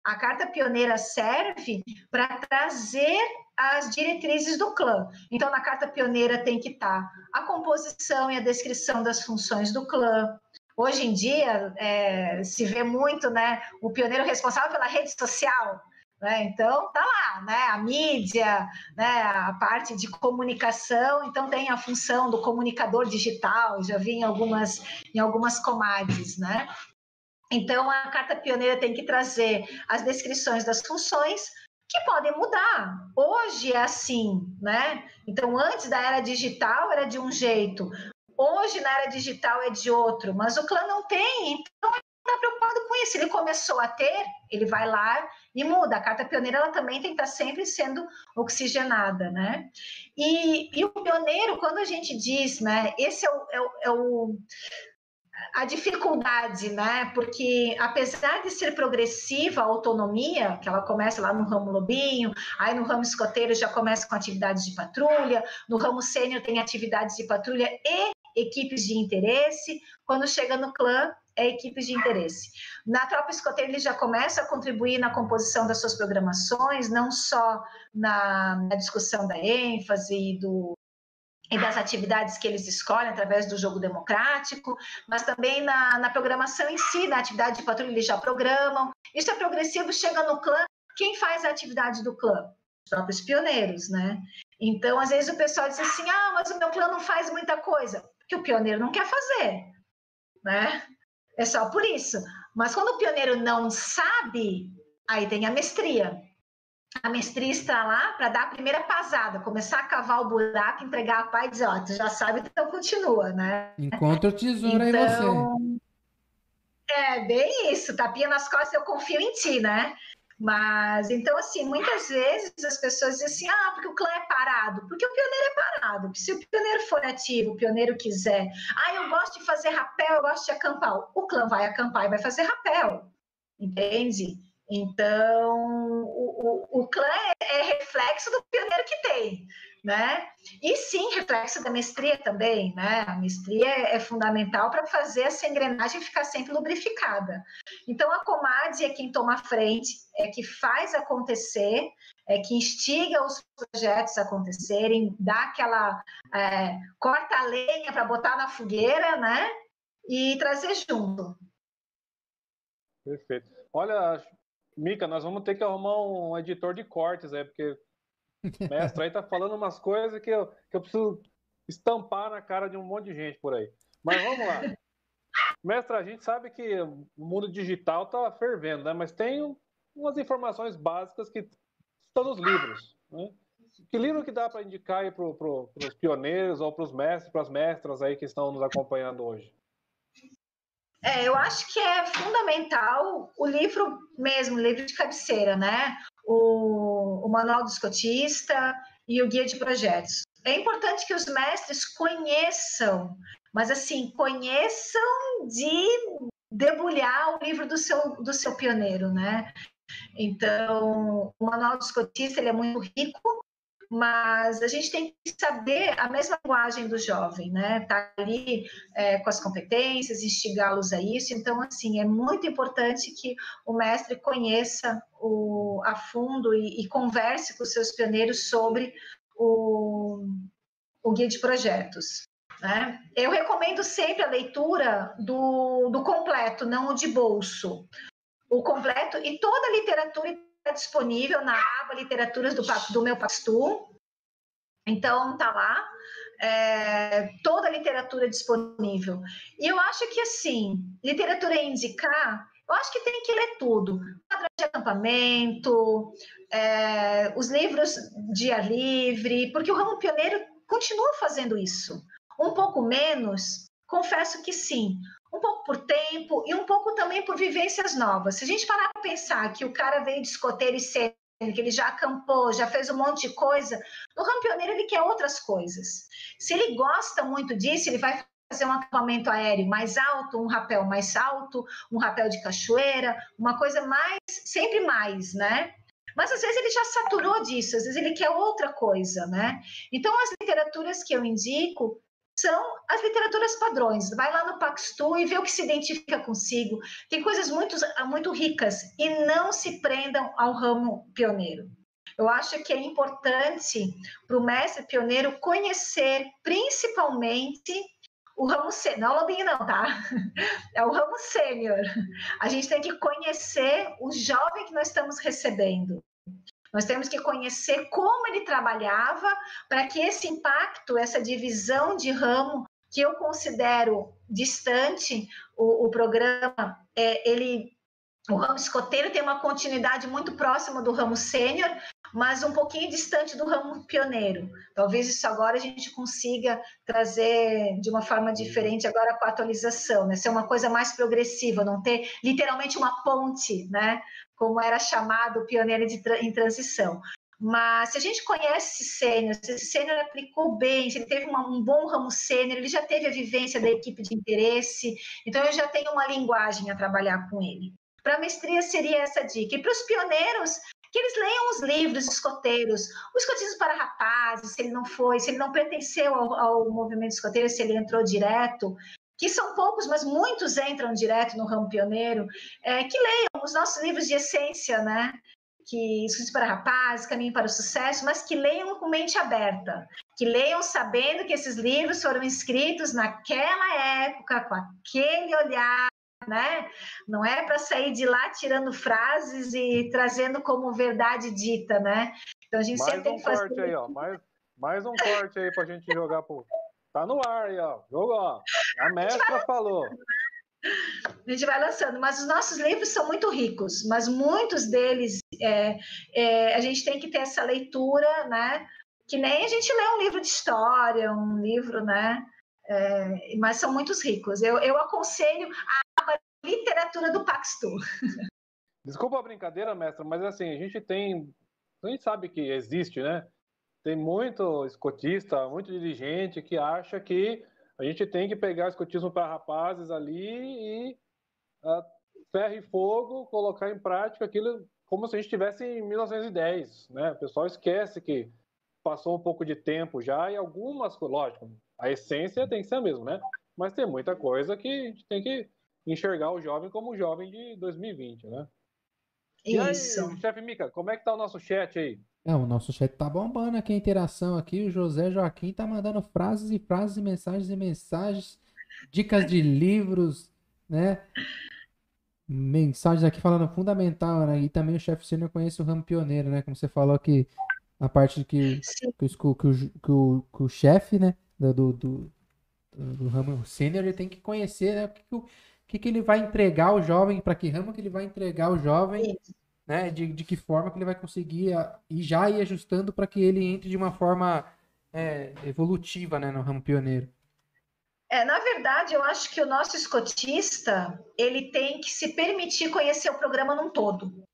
Speaker 3: A carta pioneira serve para trazer as diretrizes do clã. Então, na carta pioneira tem que estar a composição e a descrição das funções do clã. Hoje em dia, é, se vê muito né, o pioneiro responsável pela rede social. Né? Então, tá lá, né? A mídia, né? a parte de comunicação, então tem a função do comunicador digital, já vi em algumas, em algumas comadres, né? Então, a carta pioneira tem que trazer as descrições das funções que podem mudar. Hoje é assim, né? Então, antes da era digital era de um jeito, hoje na era digital é de outro, mas o clã não tem, então ele está preocupado com isso. Ele começou a ter, ele vai lá e muda. A carta pioneira ela também tem que estar sempre sendo oxigenada, né? E, e o pioneiro, quando a gente diz, né? Esse é o, é o, é o a dificuldade, né? Porque apesar de ser progressiva a autonomia, que ela começa lá no ramo lobinho, aí no ramo escoteiro já começa com atividades de patrulha, no ramo sênior tem atividades de patrulha e equipes de interesse, quando chega no clã é equipes de interesse. Na tropa escoteira ele já começa a contribuir na composição das suas programações, não só na, na discussão da ênfase do e das atividades que eles escolhem através do jogo democrático, mas também na, na programação em si, na atividade de patrulha, eles já programam. Isso é progressivo, chega no clã. Quem faz a atividade do clã? Os próprios pioneiros, né? Então, às vezes o pessoal diz assim: ah, mas o meu clã não faz muita coisa, porque o pioneiro não quer fazer, né? É só por isso. Mas quando o pioneiro não sabe, aí tem a mestria a mestria está lá para dar a primeira pasada, começar a cavar o buraco, entregar a pai e dizer, ó, tu já sabe, então continua, né?
Speaker 1: Encontra o tesouro então, aí você.
Speaker 3: É, bem isso, tapinha nas costas, eu confio em ti, né? Mas, então, assim, muitas vezes as pessoas dizem assim, ah, porque o clã é parado. Porque o pioneiro é parado. Se o pioneiro for ativo, o pioneiro quiser, ah, eu gosto de fazer rapel, eu gosto de acampar. O clã vai acampar e vai fazer rapel, entende? Então, o, o, o clã é, é reflexo do pioneiro que tem, né? E sim, reflexo da mestria também, né? A mestria é, é fundamental para fazer essa engrenagem ficar sempre lubrificada. Então, a Comad é quem toma a frente, é que faz acontecer, é que instiga os projetos a acontecerem, dá aquela é, corta a lenha para botar na fogueira, né? E trazer junto.
Speaker 2: Perfeito. Olha, Mica, nós vamos ter que arrumar um editor de cortes aí, porque mestre aí tá falando umas coisas que eu, que eu preciso estampar na cara de um monte de gente por aí. Mas vamos lá. Mestre, a gente sabe que o mundo digital tá fervendo, né? Mas tem umas informações básicas que estão nos livros. Né? Que livro que dá para indicar aí para pro, os pioneiros ou para os mestres, para as mestras aí que estão nos acompanhando hoje?
Speaker 3: É, eu acho que é fundamental o livro mesmo, livro de cabeceira, né? O Manual do Escotista e o Guia de Projetos. É importante que os mestres conheçam, mas assim, conheçam de debulhar o livro do seu, do seu pioneiro, né? Então, o Manual do Escotista ele é muito rico, mas a gente tem que saber a mesma linguagem do jovem, né? Tá ali é, com as competências, instigá-los a isso. Então, assim, é muito importante que o mestre conheça o, a fundo e, e converse com seus pioneiros sobre o, o guia de projetos. Né? Eu recomendo sempre a leitura do, do completo, não o de bolso. O completo e toda a literatura disponível na aba Literaturas do, do meu Pastu. Então, tá lá. É, toda a literatura disponível. E eu acho que, assim, literatura é indicar, eu acho que tem que ler tudo. Padrão de acampamento, é, os livros de ar livre, porque o ramo pioneiro continua fazendo isso. Um pouco menos, confesso que sim um pouco por tempo e um pouco também por vivências novas. Se a gente parar para pensar que o cara veio de escoteiro e sênior, que ele já acampou, já fez um monte de coisa, no rampioneiro ele quer outras coisas. Se ele gosta muito disso, ele vai fazer um acampamento aéreo mais alto, um rapel mais alto, um rapel de cachoeira, uma coisa mais, sempre mais, né? Mas às vezes ele já saturou disso, às vezes ele quer outra coisa, né? Então as literaturas que eu indico são as literaturas padrões. Vai lá no Paxtu e vê o que se identifica consigo. Tem coisas muito, muito ricas e não se prendam ao ramo pioneiro. Eu acho que é importante para o mestre pioneiro conhecer principalmente o ramo sênior, não é o lobinho não, tá? É o ramo sênior. A gente tem que conhecer o jovem que nós estamos recebendo. Nós temos que conhecer como ele trabalhava para que esse impacto, essa divisão de ramo que eu considero distante, o, o programa, é, ele, o ramo escoteiro tem uma continuidade muito próxima do ramo sênior, mas um pouquinho distante do ramo pioneiro. Talvez isso agora a gente consiga trazer de uma forma diferente agora com a atualização, né? Ser uma coisa mais progressiva, não ter literalmente uma ponte, né? Como era chamado o pioneiro de, em transição. Mas se a gente conhece esse sênior, se esse sênior aplicou bem, se ele teve uma, um bom ramo sênior, ele já teve a vivência da equipe de interesse, então eu já tenho uma linguagem a trabalhar com ele. Para a mestria seria essa dica. E para os pioneiros, que eles leiam os livros escoteiros, o escotismo para rapazes, se ele não foi, se ele não pertenceu ao, ao movimento escoteiro, se ele entrou direto, que são poucos, mas muitos entram direto no ramo pioneiro, é, que leiam os nossos livros de essência, né? Que Escritos para Rapazes, Caminho para o Sucesso, mas que leiam com mente aberta, que leiam sabendo que esses livros foram escritos naquela época, com aquele olhar, né? Não é para sair de lá tirando frases e trazendo como verdade dita, né?
Speaker 2: Então a gente mais sempre um tem que fazer. Corte aí, ó, mais, mais um corte aí para a gente jogar pro Tá no ar aí, ó. Jogo, ó. A mestra a falou.
Speaker 3: A gente vai lançando, mas os nossos livros são muito ricos, mas muitos deles é, é, a gente tem que ter essa leitura, né? Que nem a gente lê um livro de história, um livro, né? É, mas são muitos ricos. Eu, eu aconselho a literatura do Paxtu.
Speaker 2: Desculpa a brincadeira, mestra, mas assim, a gente tem. A gente sabe que existe, né? Tem muito escotista, muito dirigente que acha que a gente tem que pegar escotismo para rapazes ali e uh, ferro e fogo, colocar em prática aquilo como se a gente estivesse em 1910, né? O pessoal esquece que passou um pouco de tempo já e algumas, lógico, a essência tem que ser a mesma, né? Mas tem muita coisa que a gente tem que enxergar o jovem como o jovem de 2020, né? Isso. E aí, chefe Mica, como é que tá o nosso chat aí?
Speaker 1: É, o nosso chat tá bombando aqui a interação aqui. O José Joaquim tá mandando frases e frases e mensagens e mensagens, dicas de livros, né? Mensagens aqui falando fundamental, né? E também o chefe sênior conhece o ramo pioneiro, né? Como você falou aqui, a parte que, que, o, que, o, que o, que o chefe, né? Do, do, do, ramo sênior, ele tem que conhecer, né? O que, que, que, que ele vai entregar ao jovem, para que ramo que ele vai entregar ao jovem né? De, de que forma que ele vai conseguir a, e já ir ajustando para que ele entre de uma forma é, evolutiva, né, no ramo pioneiro.
Speaker 3: É, na verdade, eu acho que o nosso escotista ele tem que se permitir conhecer o programa num todo.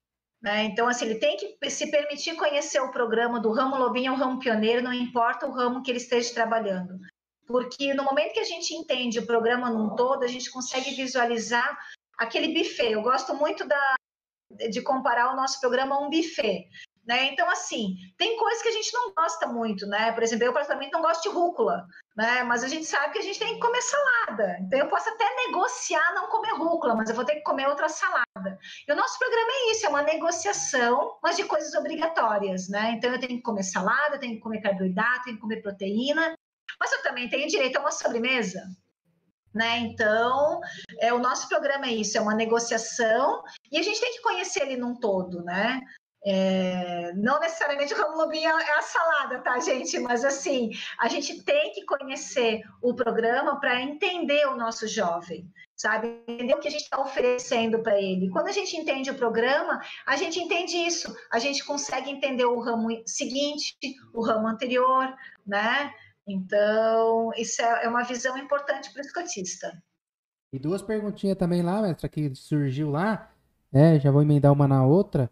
Speaker 3: Né? Então, assim, ele tem que se permitir conhecer o programa do ramo lobinho ao ramo pioneiro, não importa o ramo que ele esteja trabalhando. Porque no momento que a gente entende o programa num todo, a gente consegue visualizar aquele buffet. Eu gosto muito da, de comparar o nosso programa a um buffet. Né? Então, assim, tem coisas que a gente não gosta muito, né? Por exemplo, eu particularmente não gosto de rúcula, né? Mas a gente sabe que a gente tem que comer salada. Então, eu posso até negociar não comer rúcula, mas eu vou ter que comer outra salada. E o nosso programa é isso, é uma negociação, mas de coisas obrigatórias, né? Então, eu tenho que comer salada, tenho que comer carboidrato, tenho que comer proteína, mas eu também tenho direito a uma sobremesa, né? Então, é, o nosso programa é isso, é uma negociação e a gente tem que conhecer ele num todo, né? É, não necessariamente o ramo lobinho é a salada, tá, gente? Mas assim, a gente tem que conhecer o programa para entender o nosso jovem, sabe? Entender o que a gente está oferecendo para ele. Quando a gente entende o programa, a gente entende isso, a gente consegue entender o ramo seguinte, o ramo anterior, né? Então, isso é, é uma visão importante para o escotista.
Speaker 1: E duas perguntinhas também lá, mestra, que surgiu lá, é, já vou emendar uma na outra.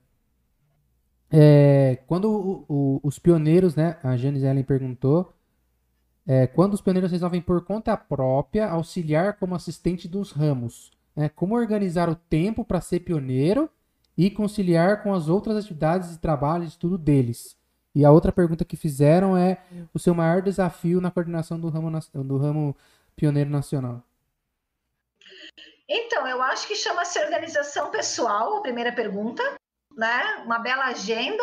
Speaker 1: É, quando o, o, os pioneiros, né, a Janice Ellen perguntou, é, quando os pioneiros resolvem por conta própria auxiliar como assistente dos ramos, né, como organizar o tempo para ser pioneiro e conciliar com as outras atividades de trabalho e estudo deles. E a outra pergunta que fizeram é o seu maior desafio na coordenação do ramo, do ramo pioneiro nacional.
Speaker 3: Então, eu acho que chama-se organização pessoal, a primeira pergunta né? Uma bela agenda,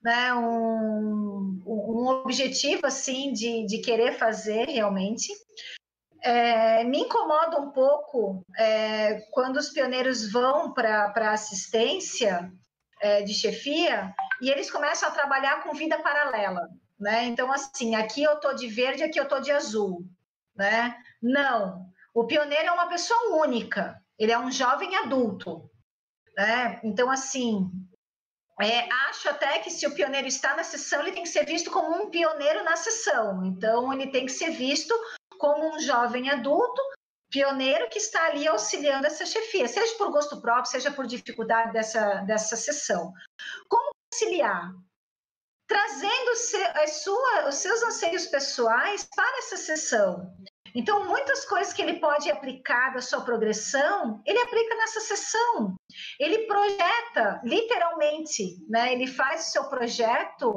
Speaker 3: né? Um, um objetivo assim de, de querer fazer realmente. É, me incomoda um pouco é, quando os pioneiros vão para assistência é, de chefia e eles começam a trabalhar com vida paralela, né? Então, assim, aqui eu tô de verde, aqui eu tô de azul, né? Não, o pioneiro é uma pessoa única, ele é um jovem adulto, né? Então, assim, é, acho até que se o pioneiro está na sessão, ele tem que ser visto como um pioneiro na sessão. Então, ele tem que ser visto como um jovem adulto, pioneiro que está ali auxiliando essa chefia, seja por gosto próprio, seja por dificuldade dessa, dessa sessão. Como auxiliar? Trazendo as sua, os seus anseios pessoais para essa sessão. Então, muitas coisas que ele pode aplicar da sua progressão, ele aplica nessa sessão. Ele projeta, literalmente, né? ele faz o seu projeto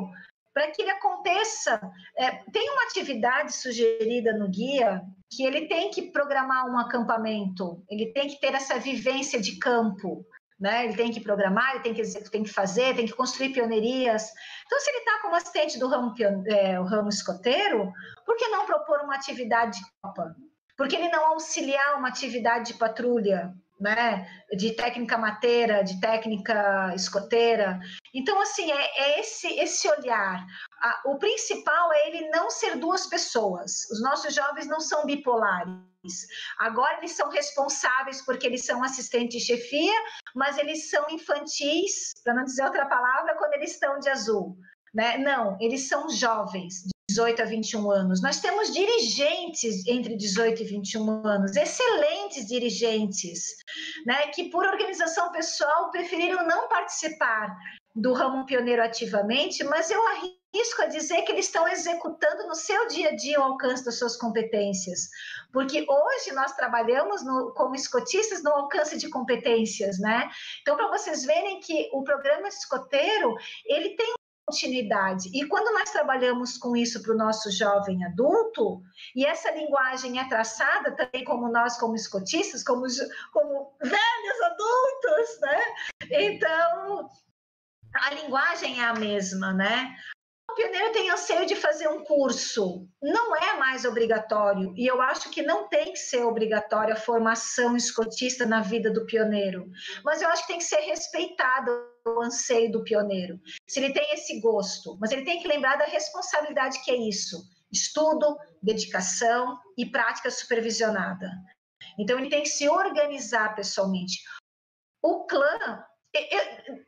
Speaker 3: para que ele aconteça. É, tem uma atividade sugerida no guia que ele tem que programar um acampamento, ele tem que ter essa vivência de campo né? Ele tem que programar, ele tem que, tem que fazer, tem que construir pioneirias. Então, se ele está como assistente do ramo, é, ramo escoteiro, por que não propor uma atividade de copa? Por que ele não auxiliar uma atividade de patrulha, né? De técnica mateira, de técnica escoteira. Então, assim, é, é esse, esse olhar. o principal é ele não ser duas pessoas. Os nossos jovens não são bipolares. Agora eles são responsáveis porque eles são assistentes de chefia, mas eles são infantis, para não dizer outra palavra, quando eles estão de azul. Né? Não, eles são jovens, 18 a 21 anos. Nós temos dirigentes entre 18 e 21 anos, excelentes dirigentes, né? que por organização pessoal preferiram não participar do ramo pioneiro ativamente, mas eu arrisco a dizer que eles estão executando no seu dia a dia o alcance das suas competências, porque hoje nós trabalhamos no, como escotistas no alcance de competências, né? Então, para vocês verem que o programa escoteiro, ele tem continuidade. E quando nós trabalhamos com isso para o nosso jovem adulto, e essa linguagem é traçada também como nós, como escotistas, como, como velhos adultos, né? Então, a linguagem é a mesma, né? Pioneiro tem anseio de fazer um curso, não é mais obrigatório, e eu acho que não tem que ser obrigatória a formação escotista na vida do pioneiro, mas eu acho que tem que ser respeitado o anseio do pioneiro. Se ele tem esse gosto, mas ele tem que lembrar da responsabilidade que é isso: estudo, dedicação e prática supervisionada. Então ele tem que se organizar pessoalmente. O clã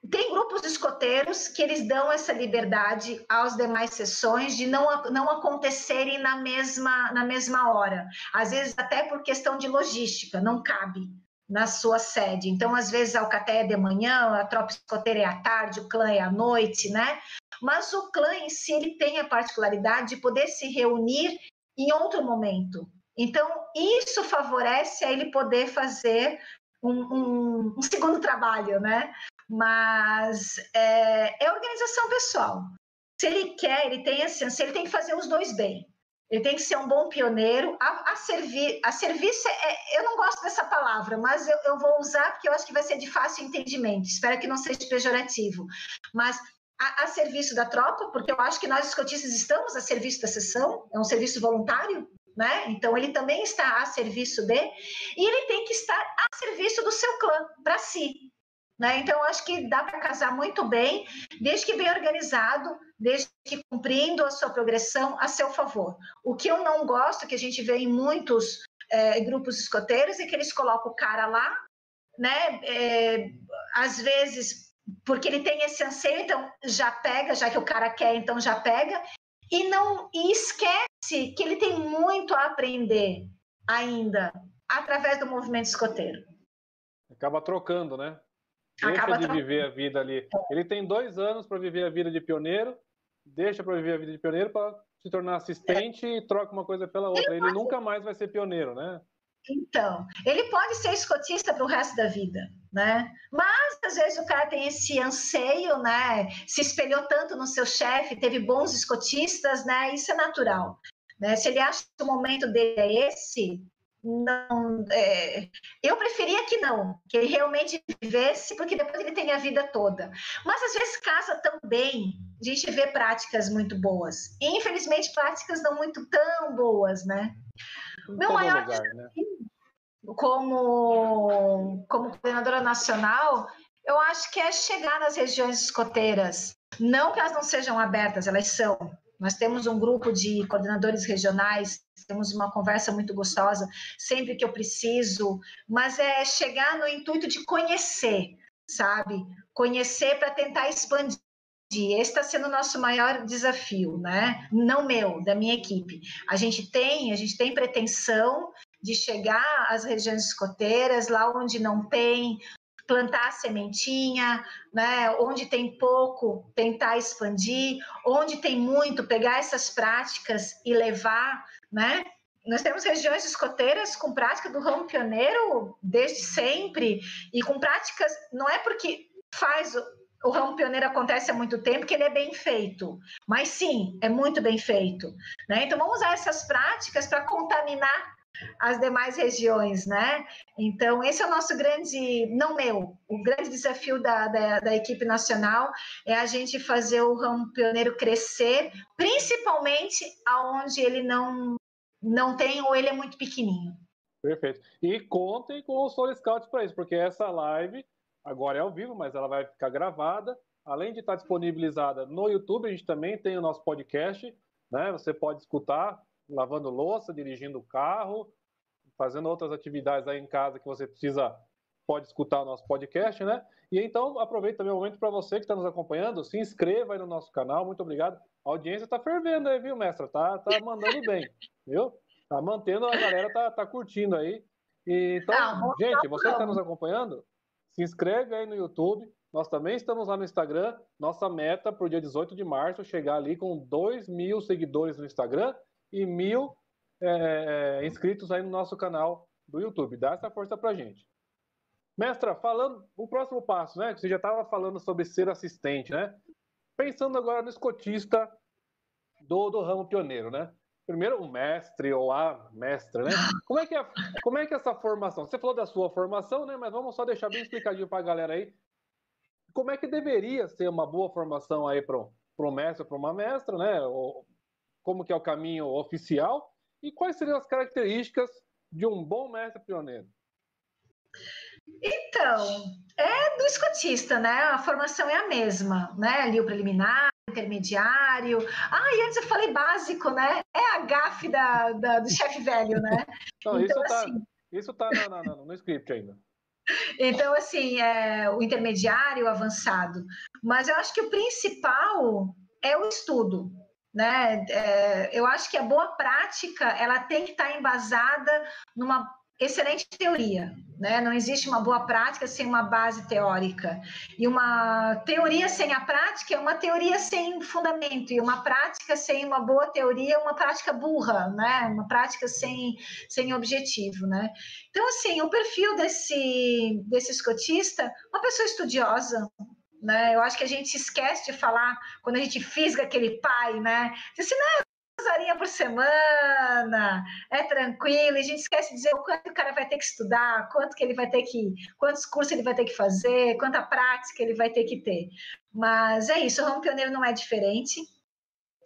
Speaker 3: tem grupos escoteiros que eles dão essa liberdade às demais sessões de não, não acontecerem na mesma, na mesma hora. Às vezes, até por questão de logística, não cabe na sua sede. Então, às vezes, a Alcateia é de manhã, a tropa escoteira é à tarde, o clã é à noite, né? Mas o clã em si, ele tem a particularidade de poder se reunir em outro momento. Então, isso favorece a ele poder fazer um, um, um segundo trabalho, né? Mas é, é, organização pessoal. Se ele quer, ele tem assim, se ele tem que fazer os dois bem. Ele tem que ser um bom pioneiro. A, a, servi, a serviço, é, eu não gosto dessa palavra, mas eu, eu, vou usar porque eu acho que vai ser de fácil entendimento. Espero que não seja pejorativo. Mas a, a serviço da tropa, porque eu acho que nós escotistas estamos a serviço da sessão, é um serviço voluntário, né? Então ele também está a serviço de, e ele tem que estar a serviço do seu clã, para si. Né? Então, acho que dá para casar muito bem, desde que bem organizado, desde que cumprindo a sua progressão a seu favor. O que eu não gosto, que a gente vê em muitos é, grupos escoteiros, é que eles colocam o cara lá, né? É, às vezes, porque ele tem esse anseio, então já pega, já que o cara quer, então já pega, e não e esquece que ele tem muito a aprender ainda através do movimento escoteiro.
Speaker 2: Acaba trocando, né? Deixa Acaba de trocando. viver a vida ali. Ele tem dois anos para viver a vida de pioneiro, deixa para viver a vida de pioneiro para se tornar assistente é. e troca uma coisa pela outra. Ele, ele nunca mais vai ser pioneiro, né?
Speaker 3: Então, ele pode ser escotista para o resto da vida, né? Mas às vezes o cara tem esse anseio, né? Se espelhou tanto no seu chefe, teve bons escotistas, né? Isso é natural. Né? Se ele acha que o momento dele é esse, não. É... eu preferia que não, que ele realmente vivesse, porque depois ele tem a vida toda. Mas às vezes casa também, a gente vê práticas muito boas. E, infelizmente, práticas não muito tão boas, né? Meu maior lugar, né? Como, como coordenadora nacional, eu acho que é chegar nas regiões escoteiras. Não que elas não sejam abertas, elas são. Nós temos um grupo de coordenadores regionais, temos uma conversa muito gostosa sempre que eu preciso, mas é chegar no intuito de conhecer, sabe? Conhecer para tentar expandir esse está sendo o nosso maior desafio, né? Não meu, da minha equipe. A gente tem, a gente tem pretensão de chegar às regiões escoteiras, lá onde não tem, plantar sementinha, né? Onde tem pouco, tentar expandir, onde tem muito, pegar essas práticas e levar, né? Nós temos regiões escoteiras com prática do ramo pioneiro desde sempre e com práticas, não é porque faz o ramo pioneiro acontece há muito tempo, que ele é bem feito. Mas sim, é muito bem feito. Né? Então, vamos usar essas práticas para contaminar as demais regiões, né? Então, esse é o nosso grande, não meu, o grande desafio da, da, da, equipe nacional é a gente fazer o ramo pioneiro crescer, principalmente aonde ele não, não tem ou ele é muito pequenininho.
Speaker 2: Perfeito. E contem com o Soul Scouts para isso, porque essa live agora é ao vivo, mas ela vai ficar gravada. Além de estar disponibilizada no YouTube, a gente também tem o nosso podcast, né? Você pode escutar lavando louça, dirigindo o carro, fazendo outras atividades aí em casa que você precisa, pode escutar o nosso podcast, né? E então, aproveito também o momento para você que está nos acompanhando, se inscreva aí no nosso canal, muito obrigado. A audiência está fervendo aí, viu, mestra? Tá, tá mandando bem, viu? Tá mantendo, a galera tá, tá curtindo aí. E, então, não, gente, você que está nos acompanhando, se inscreve aí no YouTube. Nós também estamos lá no Instagram. Nossa meta para o dia 18 de março chegar ali com 2 mil seguidores no Instagram e mil é, é, inscritos aí no nosso canal do YouTube. Dá essa força para gente. Mestra, falando o próximo passo, né? Você já estava falando sobre ser assistente, né? Pensando agora no escotista do, do ramo pioneiro, né? primeiro o mestre ou a mestra, né? Como é que é, como é que é essa formação? Você falou da sua formação, né? Mas vamos só deixar bem explicadinho para a galera aí. Como é que deveria ser uma boa formação aí para um mestre, para uma mestra, né? Ou, como que é o caminho oficial e quais seriam as características de um bom mestre pioneiro?
Speaker 3: Então, é do escotista, né? A formação é a mesma, né? Ali o preliminar, intermediário. Ah, e antes eu falei básico, né? É a gafe da, da do chefe velho, né?
Speaker 2: Não, então, isso tá, assim... isso tá no, no, no script ainda.
Speaker 3: Então, assim, é, o intermediário, o avançado. Mas eu acho que o principal é o estudo. Né? É, eu acho que a boa prática ela tem que estar embasada numa excelente teoria, né? Não existe uma boa prática sem uma base teórica. E uma teoria sem a prática é uma teoria sem fundamento, e uma prática sem uma boa teoria é uma prática burra, né? Uma prática sem, sem objetivo, né? Então, assim, o perfil desse, desse escotista, uma pessoa estudiosa, né? Eu acho que a gente esquece de falar quando a gente fisga aquele pai, né? Diz assim, não, horinha por semana, é tranquilo, e a gente esquece de dizer o quanto o cara vai ter que estudar, quanto que ele vai ter que, quantos cursos ele vai ter que fazer, quanta prática ele vai ter que ter. Mas é isso, o Ramo Pioneiro não é diferente.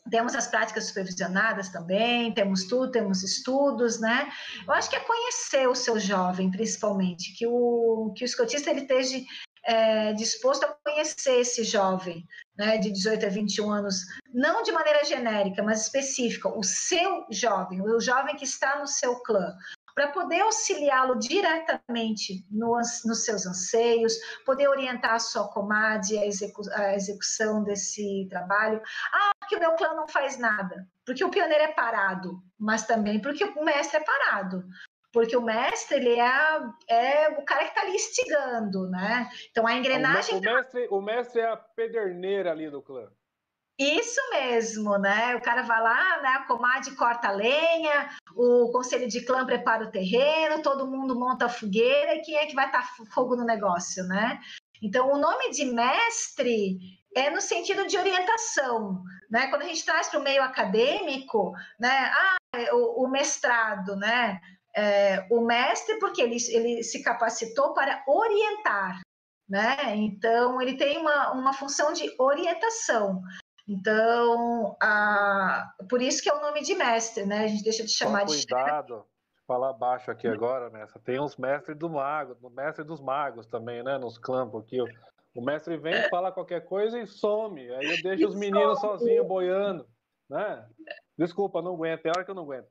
Speaker 3: Temos as práticas supervisionadas também, temos tudo, temos estudos, né? Eu acho que é conhecer o seu jovem, principalmente, que o, que o escotista ele esteja é, disposto a conhecer esse jovem, né, de 18 a 21 anos, não de maneira genérica, mas específica, o seu jovem, o jovem que está no seu clã, para poder auxiliá-lo diretamente no, nos seus anseios, poder orientar a sua comadre a, execu a execução desse trabalho. Ah, porque o meu clã não faz nada, porque o pioneiro é parado, mas também porque o mestre é parado porque o mestre ele é, é o cara que está ali instigando, né? Então a engrenagem.
Speaker 2: O, mestre, o mestre é a pederneira ali do clã.
Speaker 3: Isso mesmo, né? O cara vai lá, né? A comadre corta a lenha, o conselho de clã prepara o terreno, todo mundo monta a fogueira e quem é que vai estar fogo no negócio, né? Então, o nome de mestre é no sentido de orientação, né? Quando a gente traz para o meio acadêmico, né? Ah, o, o mestrado, né? É, o mestre, porque ele, ele se capacitou para orientar, né? Então, ele tem uma, uma função de orientação. Então, a, por isso que é o nome de mestre, né? A gente deixa de chamar
Speaker 2: Só
Speaker 3: de.
Speaker 2: Cuidado, falar baixo aqui agora, Nessa. Tem uns mestres do mago, mestre dos magos também, né? Nos campos aqui. O mestre vem, fala qualquer coisa e some. Aí eu deixo e os meninos sozinhos boiando, né? Desculpa, não aguento. Tem hora que eu não aguento.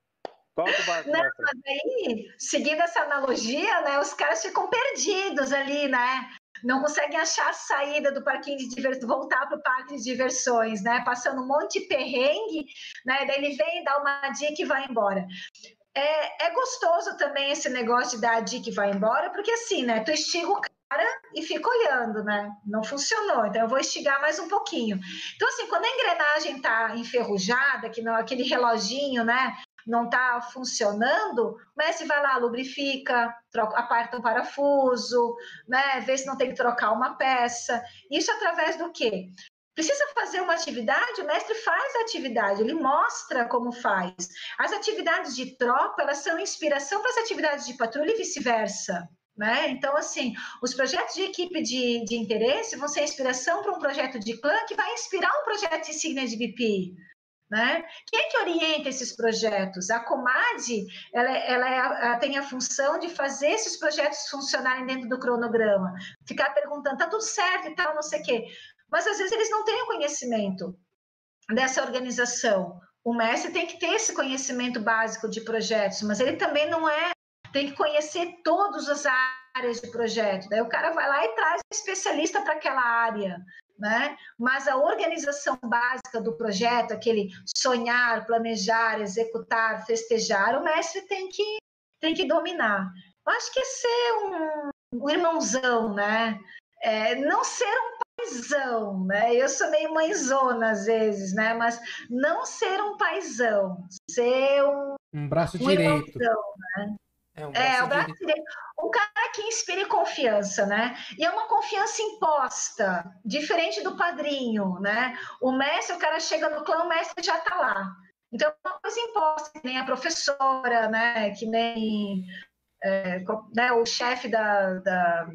Speaker 2: O barco, não,
Speaker 3: mas aí, seguindo essa analogia, né, os caras ficam perdidos ali, né? Não conseguem achar a saída do parquinho de diversões, voltar para o parque de diversões, né? Passando um monte de perrengue, né? Daí ele vem, dá uma dica e vai embora. É, é gostoso também esse negócio de dar a dica e vai embora, porque assim, né? Tu estiga o cara e fica olhando, né? Não funcionou, então eu vou estigar mais um pouquinho. Então, assim, quando a engrenagem tá enferrujada, que não, aquele reloginho, né? Não está funcionando, o mestre vai lá, lubrifica, troca, aparta um parafuso, né, vê se não tem que trocar uma peça. Isso através do quê? Precisa fazer uma atividade, o mestre faz a atividade, ele mostra como faz. As atividades de tropa, elas são inspiração para as atividades de patrulha e vice-versa. Né? Então, assim, os projetos de equipe de, de interesse vão ser inspiração para um projeto de clã que vai inspirar um projeto de insígnia de BP. Né? Quem é que orienta esses projetos? A Comad ela, é, ela, tem a função de fazer esses projetos funcionarem dentro do cronograma, ficar perguntando, tá tudo certo e tal, não sei o quê. Mas às vezes eles não têm o conhecimento dessa organização. O mestre tem que ter esse conhecimento básico de projetos, mas ele também não é, tem que conhecer todas as áreas de projeto. Daí o cara vai lá e traz um especialista para aquela área né? Mas a organização básica do projeto, aquele sonhar, planejar, executar, festejar, o mestre tem que tem que dominar. Eu acho que é ser um, um irmãozão, né? É, não ser um paizão, né? Eu sou meio mãezona às vezes, né? Mas não ser um paizão, ser um,
Speaker 1: um braço um direito. Irmãozão,
Speaker 3: né? É, um é, o braço direito. Um cara que inspire confiança, né? E é uma confiança imposta, diferente do padrinho, né? O mestre, o cara chega no clã, o mestre já tá lá. Então, é uma coisa imposta, que nem a professora, né? Que nem é, né, o chefe da, da,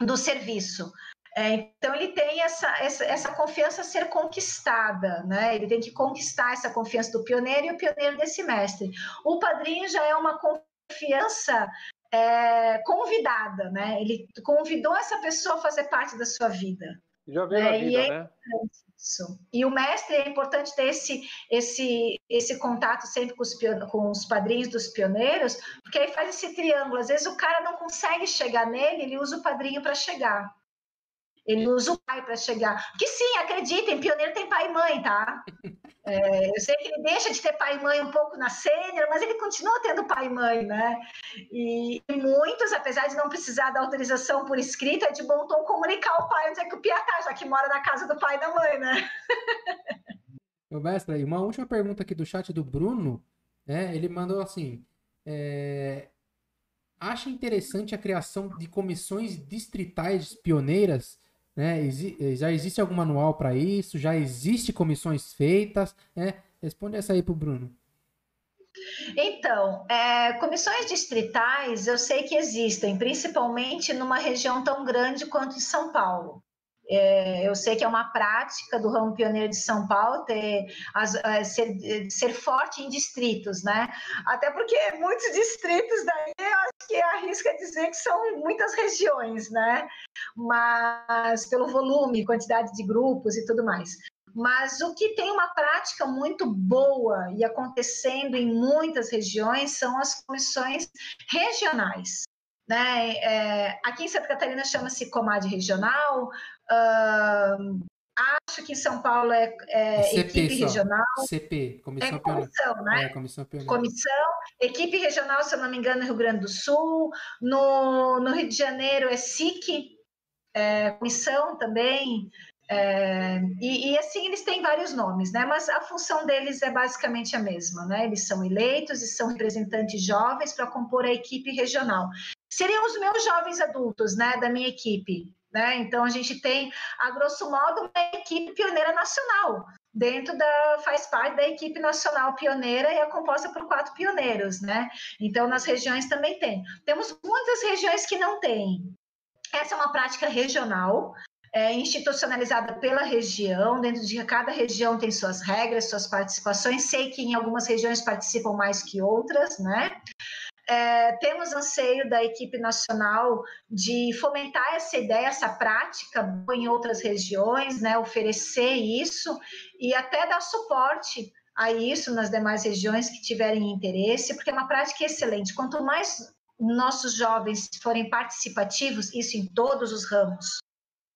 Speaker 3: do serviço. É, então, ele tem essa, essa, essa confiança a ser conquistada, né? Ele tem que conquistar essa confiança do pioneiro e o pioneiro desse mestre. O padrinho já é uma confiança confiança é, convidada, né? Ele convidou essa pessoa a fazer parte da sua vida.
Speaker 2: Já veio é, a vida, é né?
Speaker 3: Isso. E o mestre é importante ter esse, esse, esse contato sempre com os, com os padrinhos dos pioneiros, porque aí faz esse triângulo. Às vezes o cara não consegue chegar nele, ele usa o padrinho para chegar. Ele usa o pai para chegar. Que sim, acreditem, pioneiro tem pai e mãe, tá? É, eu sei que ele deixa de ter pai e mãe um pouco na sênior, mas ele continua tendo pai e mãe, né? E, e, muitos, apesar de não precisar da autorização por escrita, é de bom tom comunicar ao pai onde é que o Pia tá, já que mora na casa do pai e da mãe, né?
Speaker 1: Ô, mestra, e uma última pergunta aqui do chat do Bruno, né? Ele mandou assim: é... acha interessante a criação de comissões distritais pioneiras né? Exi já existe algum manual para isso? Já existe comissões feitas? Né? Responde essa aí para o Bruno.
Speaker 3: Então, é, comissões distritais eu sei que existem, principalmente numa região tão grande quanto São Paulo. É, eu sei que é uma prática do ramo pioneiro de São Paulo ter, as, é, ser, ser, forte em distritos, né? Até porque muitos distritos daí eu acho que arrisca dizer que são muitas regiões, né? Mas pelo volume, quantidade de grupos e tudo mais. Mas o que tem uma prática muito boa e acontecendo em muitas regiões são as comissões regionais. Né? É, aqui em Santa Catarina chama-se Comad Regional, uh, acho que em São Paulo é, é CP equipe só. regional.
Speaker 1: CP,
Speaker 3: Comissão é comissão, né?
Speaker 1: É, comissão
Speaker 3: pioneira. Comissão, equipe regional, se eu não me engano, no Rio Grande do Sul. No, no Rio de Janeiro é SIC, é, comissão também. É, e, e, assim eles têm vários nomes, né? Mas a função deles é basicamente a mesma, né? Eles são eleitos e são representantes jovens para compor a equipe regional seriam os meus jovens adultos, né, da minha equipe. Né? Então a gente tem, a grosso modo, uma equipe pioneira nacional. Dentro da faz parte da equipe nacional pioneira e é composta por quatro pioneiros, né? Então nas regiões também tem. Temos muitas regiões que não têm. Essa é uma prática regional, é, institucionalizada pela região, dentro de cada região tem suas regras, suas participações. Sei que em algumas regiões participam mais que outras, né? É, temos anseio da equipe nacional de fomentar essa ideia, essa prática em outras regiões, né, oferecer isso e até dar suporte a isso nas demais regiões que tiverem interesse, porque é uma prática excelente. Quanto mais nossos jovens forem participativos, isso em todos os ramos,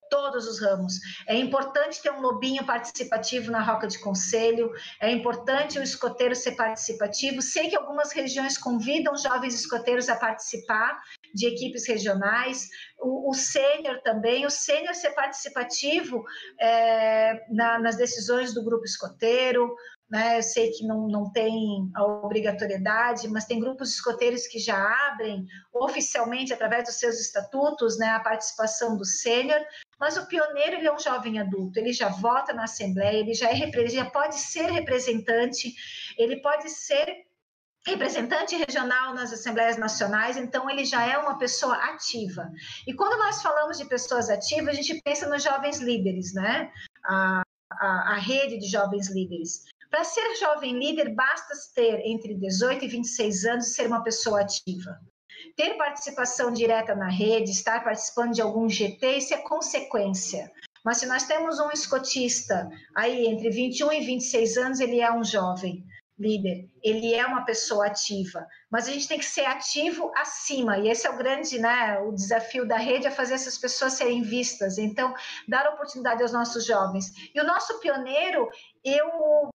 Speaker 3: todos os ramos. É importante ter um lobinho participativo na roca de conselho, é importante o escoteiro ser participativo. Sei que algumas regiões convidam jovens escoteiros a participar de equipes regionais, o, o sênior também, o sênior ser participativo é, na, nas decisões do grupo escoteiro, né? Eu sei que não, não tem a obrigatoriedade, mas tem grupos escoteiros que já abrem oficialmente, através dos seus estatutos, né, a participação do sênior, mas o pioneiro ele é um jovem adulto, ele já vota na Assembleia, ele já, é, já pode ser representante, ele pode ser representante regional nas assembleias nacionais, então ele já é uma pessoa ativa. E quando nós falamos de pessoas ativas, a gente pensa nos jovens líderes, né? A, a, a rede de jovens líderes. Para ser jovem líder, basta ter entre 18 e 26 anos e ser uma pessoa ativa. Ter participação direta na rede, estar participando de algum GT, isso é consequência. Mas se nós temos um escotista aí entre 21 e 26 anos, ele é um jovem líder, ele é uma pessoa ativa, mas a gente tem que ser ativo acima, e esse é o grande, né, o desafio da rede é fazer essas pessoas serem vistas, então dar oportunidade aos nossos jovens. E o nosso pioneiro, eu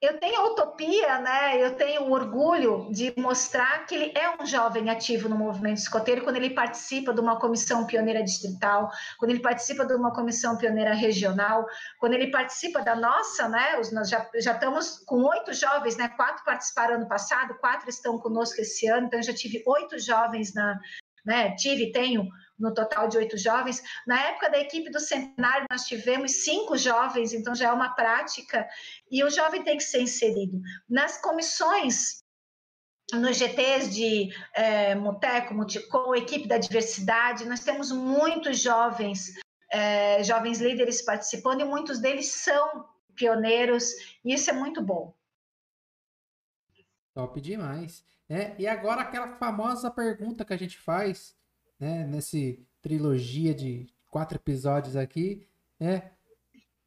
Speaker 3: eu tenho a utopia, né? Eu tenho o orgulho de mostrar que ele é um jovem ativo no movimento escoteiro quando ele participa de uma comissão pioneira distrital, quando ele participa de uma comissão pioneira regional, quando ele participa da nossa, né? Os, nós já, já estamos com oito jovens, né? Quatro participaram ano passado, quatro estão conosco esse ano, então eu já tive oito jovens na, né? Tive, tenho no total de oito jovens. Na época da equipe do centenário, nós tivemos cinco jovens, então já é uma prática, e o jovem tem que ser inserido. Nas comissões, nos GTs de é, Muteco, Muticom, equipe da diversidade, nós temos muitos jovens, é, jovens líderes participando, e muitos deles são pioneiros, e isso é muito bom.
Speaker 1: Top demais. É, e agora aquela famosa pergunta que a gente faz né, nesse trilogia de quatro episódios aqui, né?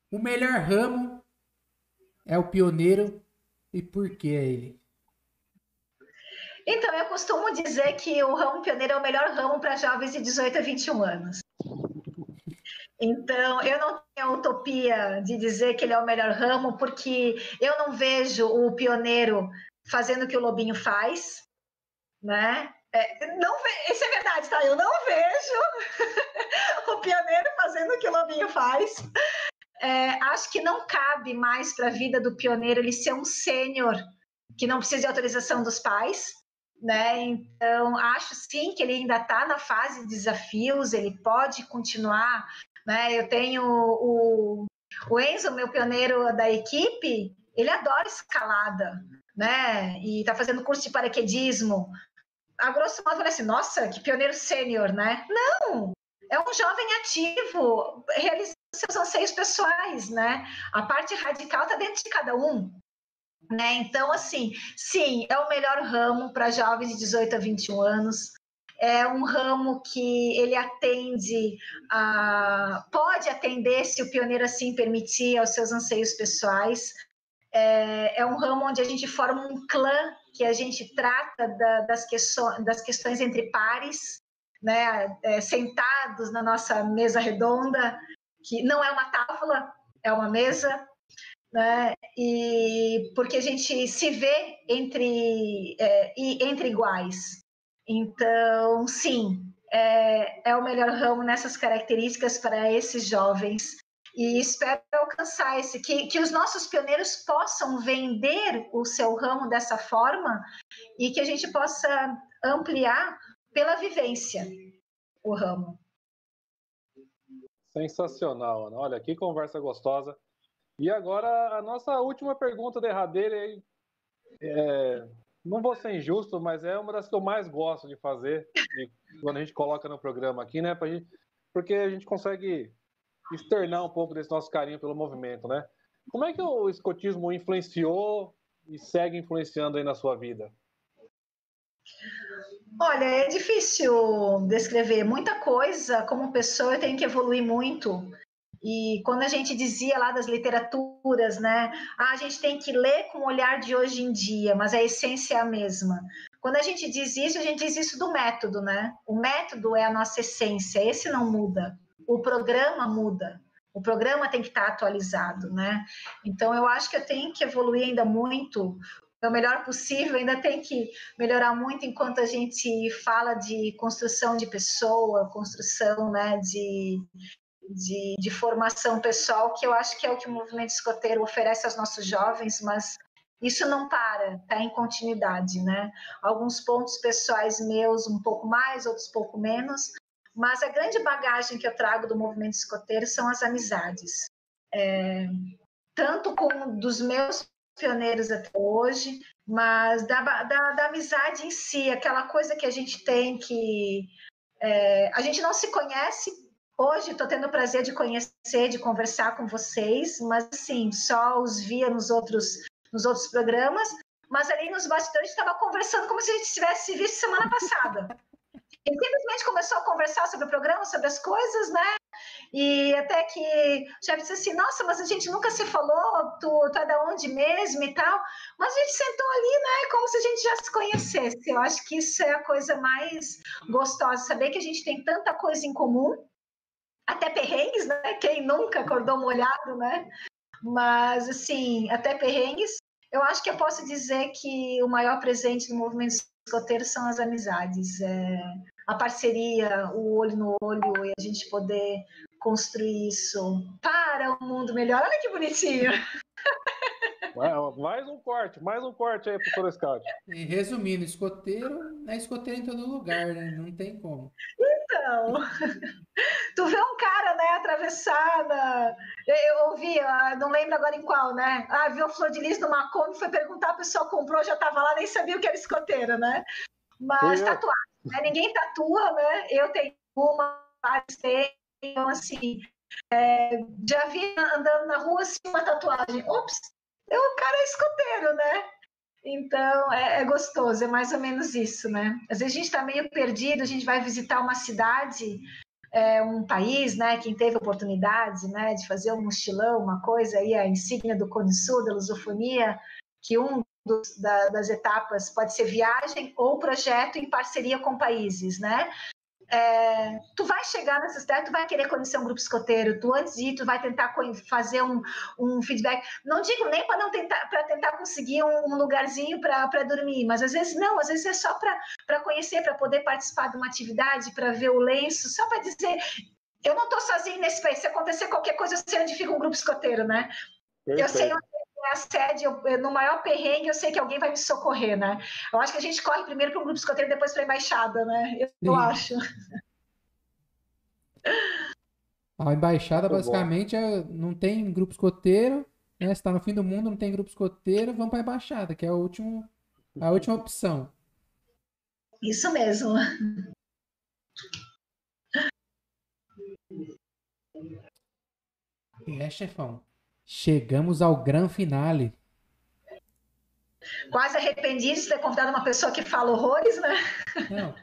Speaker 1: O melhor ramo é o pioneiro e por que é ele?
Speaker 3: Então, eu costumo dizer que o ramo pioneiro é o melhor ramo para jovens de 18 a 21 anos. Então, eu não tenho a utopia de dizer que ele é o melhor ramo, porque eu não vejo o pioneiro fazendo o que o lobinho faz, né? É, não Isso é verdade, tá? Eu não vejo o pioneiro fazendo o que o lobinho faz. É, acho que não cabe mais para a vida do pioneiro ele ser um sênior que não precisa de autorização dos pais, né? Então, acho sim que ele ainda está na fase de desafios, ele pode continuar né? Eu tenho o, o Enzo, meu pioneiro da equipe, ele adora escalada, né? E está fazendo curso de paraquedismo. A grosso modo, falei assim, nossa, que pioneiro sênior, né? Não! É um jovem ativo, realizando seus anseios pessoais, né? A parte radical está dentro de cada um. Né? Então, assim, sim, é o melhor ramo para jovens de 18 a 21 anos é um ramo que ele atende, a, pode atender, se o pioneiro assim permitir, aos seus anseios pessoais. É, é um ramo onde a gente forma um clã, que a gente trata da, das, questões, das questões entre pares, né, é, sentados na nossa mesa redonda, que não é uma tábua, é uma mesa, né, e porque a gente se vê entre, é, entre iguais. Então, sim, é, é o melhor ramo nessas características para esses jovens e espero alcançar esse que, que os nossos pioneiros possam vender o seu ramo dessa forma e que a gente possa ampliar pela vivência o ramo.
Speaker 2: Sensacional, Ana. Olha que conversa gostosa. E agora a nossa última pergunta derradeira é, não vou ser injusto, mas é uma das que eu mais gosto de fazer de, quando a gente coloca no programa aqui, né? Gente, porque a gente consegue externar um pouco desse nosso carinho pelo movimento, né? Como é que o escotismo influenciou e segue influenciando aí na sua vida?
Speaker 3: Olha, é difícil descrever muita coisa. Como pessoa, eu tenho que evoluir muito. E quando a gente dizia lá das literaturas, né, ah, a gente tem que ler com o olhar de hoje em dia, mas a essência é a mesma. Quando a gente diz isso, a gente diz isso do método, né? O método é a nossa essência, esse não muda. O programa muda. O programa tem que estar atualizado, né? Então eu acho que eu tenho que evoluir ainda muito o melhor possível, ainda tem que melhorar muito enquanto a gente fala de construção de pessoa, construção né, de, de, de, formação pessoal, que eu acho que é o que o movimento escoteiro oferece aos nossos jovens, mas isso não para, está em continuidade, né? Alguns pontos pessoais meus um pouco mais, outros pouco menos, mas a grande bagagem que eu trago do movimento escoteiro são as amizades. É, tanto com dos meus pioneiros até hoje, mas da, da, da amizade em si, aquela coisa que a gente tem que. É, a gente não se conhece Hoje estou tendo o prazer de conhecer, de conversar com vocês, mas assim, só os via nos outros, nos outros programas, mas ali nos bastidores estava conversando como se a gente tivesse visto semana passada. Ele simplesmente começou a conversar sobre o programa, sobre as coisas, né? E até que chefe disse assim: Nossa, mas a gente nunca se falou, tu, tu é da onde mesmo e tal. Mas a gente sentou ali, né? Como se a gente já se conhecesse. Eu acho que isso é a coisa mais gostosa, saber que a gente tem tanta coisa em comum até perrengues, né? Quem nunca acordou molhado, né? Mas, assim, até perrengues, eu acho que eu posso dizer que o maior presente do movimento escoteiro são as amizades, é, a parceria, o olho no olho e a gente poder construir isso para um mundo melhor. Olha que bonitinho!
Speaker 2: Mais um corte, mais um corte aí pro Scout.
Speaker 1: E resumindo, escoteiro é escoteiro em todo lugar, né? Não tem como.
Speaker 3: Então, tu vê um cara, né, atravessada. Eu ouvi, não lembro agora em qual, né? Ah, viu o flor de lis numa Kombi, foi perguntar, a pessoa comprou, já tava lá, nem sabia o que era escoteiro, né? Mas tatuagem, né? Ninguém tatua, né? Eu tenho uma, vários têm, então assim, é, já vi andando na rua assim uma tatuagem. Ops, o cara é escoteiro, né? Então é, é, gostoso, é mais ou menos isso, né? Às vezes a gente está meio perdido, a gente vai visitar uma cidade, é, um país, né, quem teve oportunidade, né, de fazer um mochilão, uma coisa aí, a insígnia do Cone Sul, da lusofonia, que um dos, da, das etapas pode ser viagem ou projeto em parceria com países, né? É, tu vai chegar nessa cidade, tu vai querer conhecer um grupo escoteiro, tu antes de ir, tu vai tentar fazer um, um feedback. Não digo nem para não tentar para tentar conseguir um, um lugarzinho para dormir, mas às vezes não, às vezes é só para conhecer, para poder participar de uma atividade, para ver o lenço, só para dizer eu não estou sozinho nesse país. Se acontecer qualquer coisa, eu sei onde fica um grupo escoteiro, né? Perfeito. Eu sei onde é a sede, eu, no maior perrengue, eu sei que alguém vai me socorrer, né? Eu acho que a gente corre primeiro para um grupo escoteiro, depois para a embaixada, né? Eu, eu acho.
Speaker 1: A embaixada, Muito basicamente, é, não tem grupo escoteiro, né? Se está no fim do mundo, não tem grupo escoteiro, vamos para a embaixada, que é a última, a última opção.
Speaker 3: Isso mesmo.
Speaker 1: É, chefão. Chegamos ao grande finale.
Speaker 3: Quase arrependido de ter convidado uma pessoa que fala horrores, né?
Speaker 1: Não.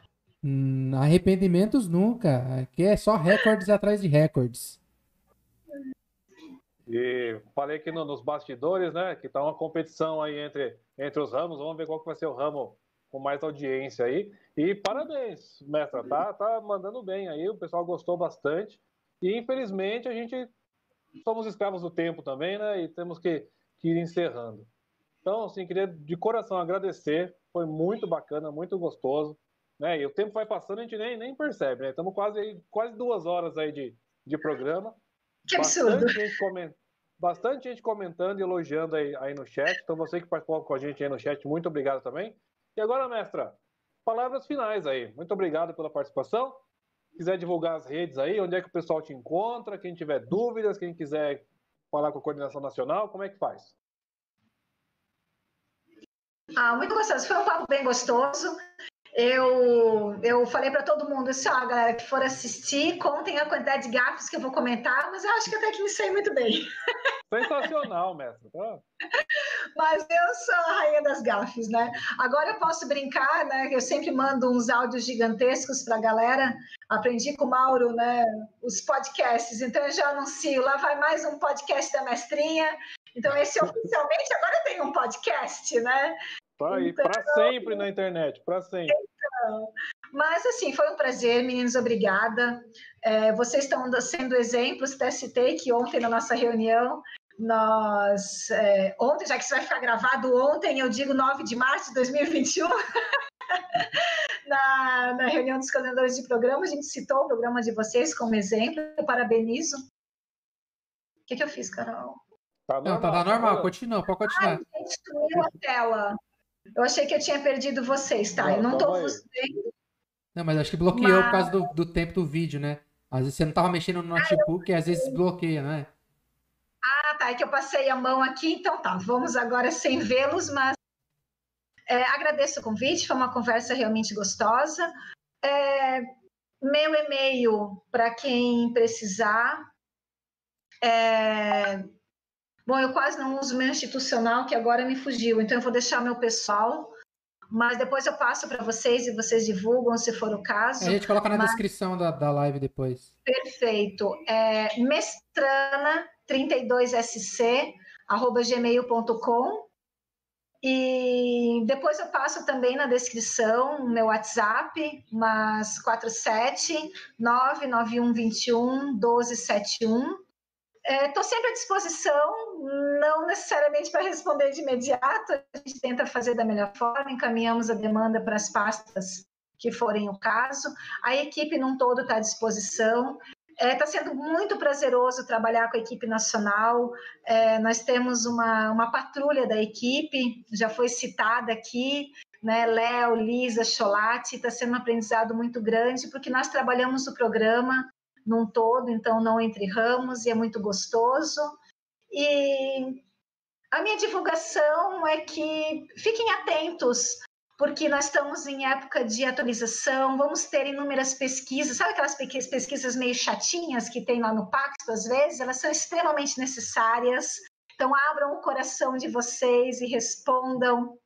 Speaker 1: Hum, arrependimentos nunca. Aqui é só recordes atrás de recordes.
Speaker 2: E falei aqui no, nos bastidores, né? Que tá uma competição aí entre, entre os ramos. Vamos ver qual que vai ser o ramo com mais audiência aí. E parabéns, mestra. Tá, tá mandando bem aí. O pessoal gostou bastante. E infelizmente a gente somos escravos do tempo também, né? E temos que, que ir encerrando. Então, assim, queria de coração agradecer. Foi muito bacana, muito gostoso. Né? E o tempo vai passando, a gente nem, nem percebe, né? Estamos quase, aí, quase duas horas aí de, de programa.
Speaker 3: Que absurdo.
Speaker 2: Bastante gente, coment... Bastante gente comentando e elogiando aí, aí no chat. Então, você que participou com a gente aí no chat, muito obrigado também. E agora, mestra, palavras finais aí. Muito obrigado pela participação quiser divulgar as redes aí, onde é que o pessoal te encontra, quem tiver dúvidas, quem quiser falar com a coordenação nacional, como é que faz?
Speaker 3: Ah, muito gostoso. Foi um papo bem gostoso. Eu, eu falei para todo mundo assim, ó, galera que for assistir, contem a quantidade de gafos que eu vou comentar, mas eu acho que até que me sei muito bem.
Speaker 2: Sensacional, mestre. Tá?
Speaker 3: Mas eu sou a rainha das gafes, né? Agora eu posso brincar, né? Eu sempre mando uns áudios gigantescos para a galera. Aprendi com o Mauro, né? Os podcasts. Então eu já anuncio, lá vai mais um podcast da mestrinha. Então esse oficialmente agora tem um podcast, né?
Speaker 2: Tá aí, então, para sempre na internet, para sempre.
Speaker 3: Então, mas assim, foi um prazer, meninos, obrigada. É, vocês estão sendo exemplos, até citei que ontem na nossa reunião nós, é, ontem, já que isso vai ficar gravado ontem, eu digo 9 de março de 2021, na, na reunião dos coordenadores de programa, a gente citou o programa de vocês como exemplo, eu parabenizo. O que, que eu fiz, Carol?
Speaker 1: Tá normal, Não, tá normal, tá continua, pode continuar. Ai,
Speaker 3: gente, sumiu a tela. Eu achei que eu tinha perdido vocês, tá? Não, eu não tô vos vendo.
Speaker 1: Não, mas acho que bloqueou mas... por causa do, do tempo do vídeo, né? Às vezes você não tava mexendo no notebook ah, eu... e às vezes bloqueia, né?
Speaker 3: Ah, tá. É que eu passei a mão aqui, então tá. Vamos agora sem vê-los, mas é, agradeço o convite, foi uma conversa realmente gostosa. É, meu e-mail para quem precisar. É, bom, eu quase não uso meu institucional, que agora me fugiu, então eu vou deixar meu pessoal. Mas depois eu passo para vocês e vocês divulgam se for o caso.
Speaker 1: A gente coloca na mas... descrição da, da live depois.
Speaker 3: Perfeito. É mestrana32sc@gmail.com e depois eu passo também na descrição meu WhatsApp, mas 47 99121 1271. Estou é, sempre à disposição, não necessariamente para responder de imediato, a gente tenta fazer da melhor forma, encaminhamos a demanda para as pastas que forem o caso. A equipe num todo está à disposição. Está é, tá sendo muito prazeroso trabalhar com a equipe nacional. É, nós temos uma, uma patrulha da equipe, já foi citada aqui, né? Léo, Lisa, Cholati, está sendo um aprendizado muito grande, porque nós trabalhamos o programa num todo, então não entre ramos, e é muito gostoso. E a minha divulgação é que fiquem atentos porque nós estamos em época de atualização, vamos ter inúmeras pesquisas, sabe aquelas pesquisas meio chatinhas que tem lá no Pacto, às vezes? Elas são extremamente necessárias. Então, abram o coração de vocês e respondam.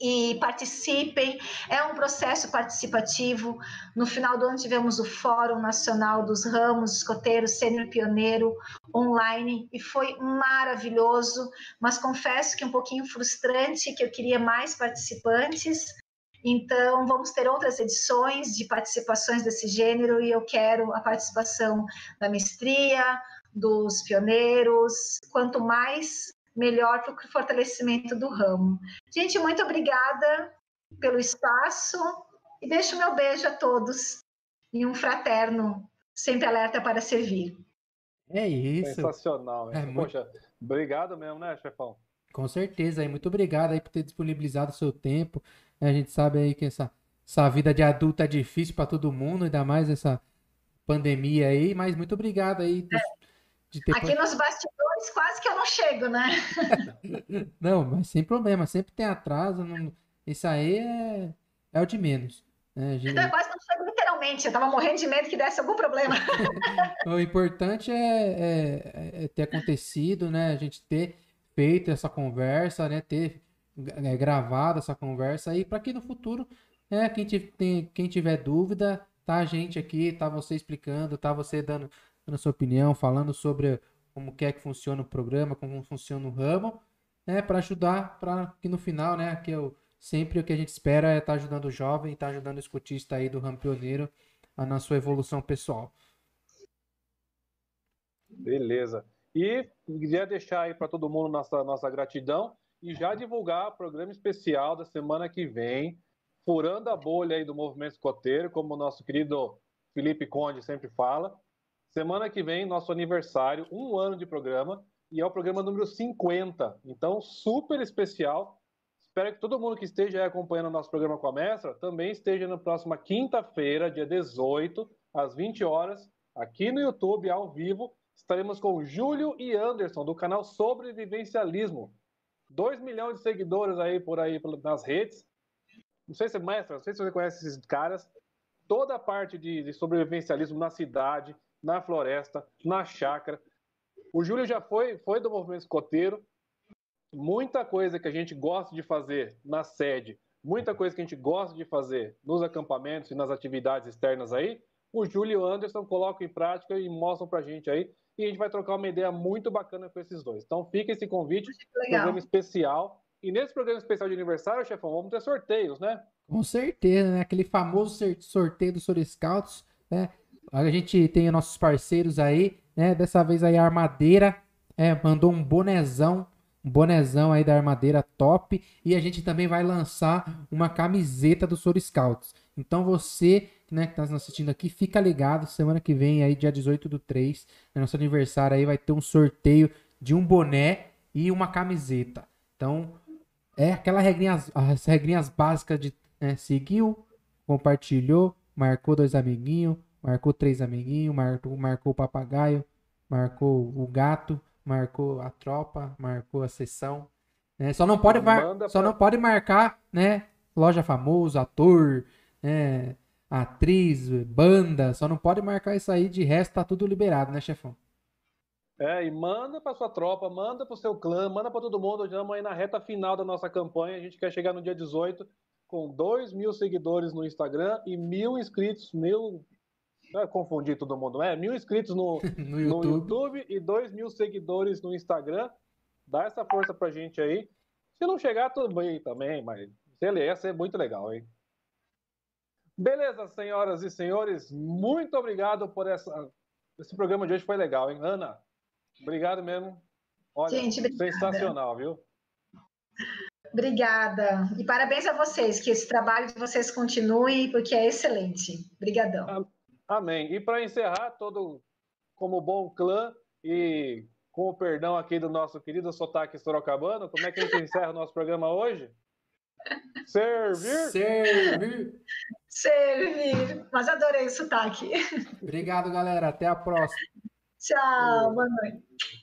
Speaker 3: E participem. É um processo participativo. No final do ano tivemos o Fórum Nacional dos Ramos Escoteiros Sênior Pioneiro online e foi maravilhoso, mas confesso que um pouquinho frustrante, que eu queria mais participantes. Então, vamos ter outras edições de participações desse gênero e eu quero a participação da mestria, dos pioneiros. Quanto mais melhor para o fortalecimento do ramo. Gente, muito obrigada pelo espaço e deixo meu beijo a todos e um fraterno, sempre alerta para servir.
Speaker 1: É isso.
Speaker 2: Sensacional. É Poxa, muito... obrigado mesmo, né, chefão?
Speaker 1: Com certeza, aí muito obrigado aí por ter disponibilizado o seu tempo. A gente sabe aí que essa, essa vida de adulto é difícil para todo mundo, ainda mais essa pandemia aí, mas muito obrigado aí
Speaker 3: é. Aqui nos bastidores quase que eu não chego, né?
Speaker 1: não, mas sem problema, sempre tem atraso. Não... Isso aí é, é o de menos. Né?
Speaker 3: Gente... Eu quase não chego literalmente, eu tava morrendo de medo que desse algum problema.
Speaker 1: o importante é, é, é, ter acontecido, né? A gente ter feito essa conversa, né? Ter é, gravado essa conversa aí, para que no futuro, né, quem, tem, quem tiver dúvida, tá a gente aqui, tá você explicando, tá você dando, dando sua opinião, falando sobre como quer que funciona o programa, como funciona o ramo, né, para ajudar, para que no final, né, que eu sempre o que a gente espera é estar tá ajudando o jovem, estar tá ajudando o escutista aí do ramo pioneiro na sua evolução pessoal.
Speaker 2: Beleza. E queria deixar aí para todo mundo nossa, nossa gratidão e já divulgar o programa especial da semana que vem, furando a bolha aí do movimento escoteiro, como o nosso querido Felipe Conde sempre fala. Semana que vem, nosso aniversário, um ano de programa, e é o programa número 50. Então, super especial. Espero que todo mundo que esteja acompanhando o nosso programa com a Mestra também esteja na próxima quinta-feira, dia 18, às 20 horas, aqui no YouTube, ao vivo. Estaremos com Júlio e Anderson, do canal Sobrevivencialismo. 2 milhões de seguidores aí por aí nas redes. Não sei se é mestre, não sei se você conhece esses caras. Toda a parte de, de sobrevivencialismo na cidade, na floresta, na chácara. O Júlio já foi, foi do movimento escoteiro. Muita coisa que a gente gosta de fazer na sede, muita coisa que a gente gosta de fazer nos acampamentos e nas atividades externas aí, o Júlio e o Anderson colocam em prática e mostram pra gente aí. E a gente vai trocar uma ideia muito bacana com esses dois. Então fica esse convite, programa especial. E nesse programa especial de aniversário, chefão, vamos ter sorteios, né?
Speaker 1: Com certeza, né? Aquele famoso sorteio do Sor Scouts, né? A gente tem nossos parceiros aí, né? Dessa vez aí a Armadeira é, mandou um bonezão, um bonezão aí da Armadeira top. E a gente também vai lançar uma camiseta do Soro Scouts. Então você, né, que tá nos assistindo aqui, fica ligado. Semana que vem aí, dia 18 do 3, no nosso aniversário aí, vai ter um sorteio de um boné e uma camiseta. Então, é aquela regrinha, as regrinhas básicas de né, seguiu, compartilhou, marcou dois amiguinhos, marcou três amiguinhos, marcou, marcou o papagaio, marcou o gato, marcou a tropa, marcou a sessão. Né? Só não pode mar... só pra... não pode marcar, né? Loja famosa, ator, né? atriz, banda, só não pode marcar isso aí, de resto tá tudo liberado, né, chefão?
Speaker 2: É, e manda para sua tropa, manda para o seu clã, manda para todo mundo. Estamos aí na reta final da nossa campanha. A gente quer chegar no dia 18 com 2 mil seguidores no Instagram e mil inscritos, mil não é confundir todo mundo, é mil inscritos no, no, YouTube. no YouTube e dois mil seguidores no Instagram. Dá essa força pra gente aí. Se não chegar, tudo bem também, mas ia ser muito legal, hein? Beleza, senhoras e senhores, muito obrigado por essa. Esse programa de hoje foi legal, hein, Ana? Obrigado mesmo. Olha, gente, sensacional, viu?
Speaker 3: Obrigada. E parabéns a vocês, que esse trabalho de vocês continue, porque é excelente. Obrigadão. Ah,
Speaker 2: Amém. E para encerrar, todo como bom clã e com o perdão aqui do nosso querido sotaque sorocabano, como é que a gente encerra o nosso programa hoje? Servir?
Speaker 1: Servir.
Speaker 3: Servir. Mas adorei o sotaque.
Speaker 1: Obrigado, galera. Até a próxima.
Speaker 3: Tchau. Boa noite.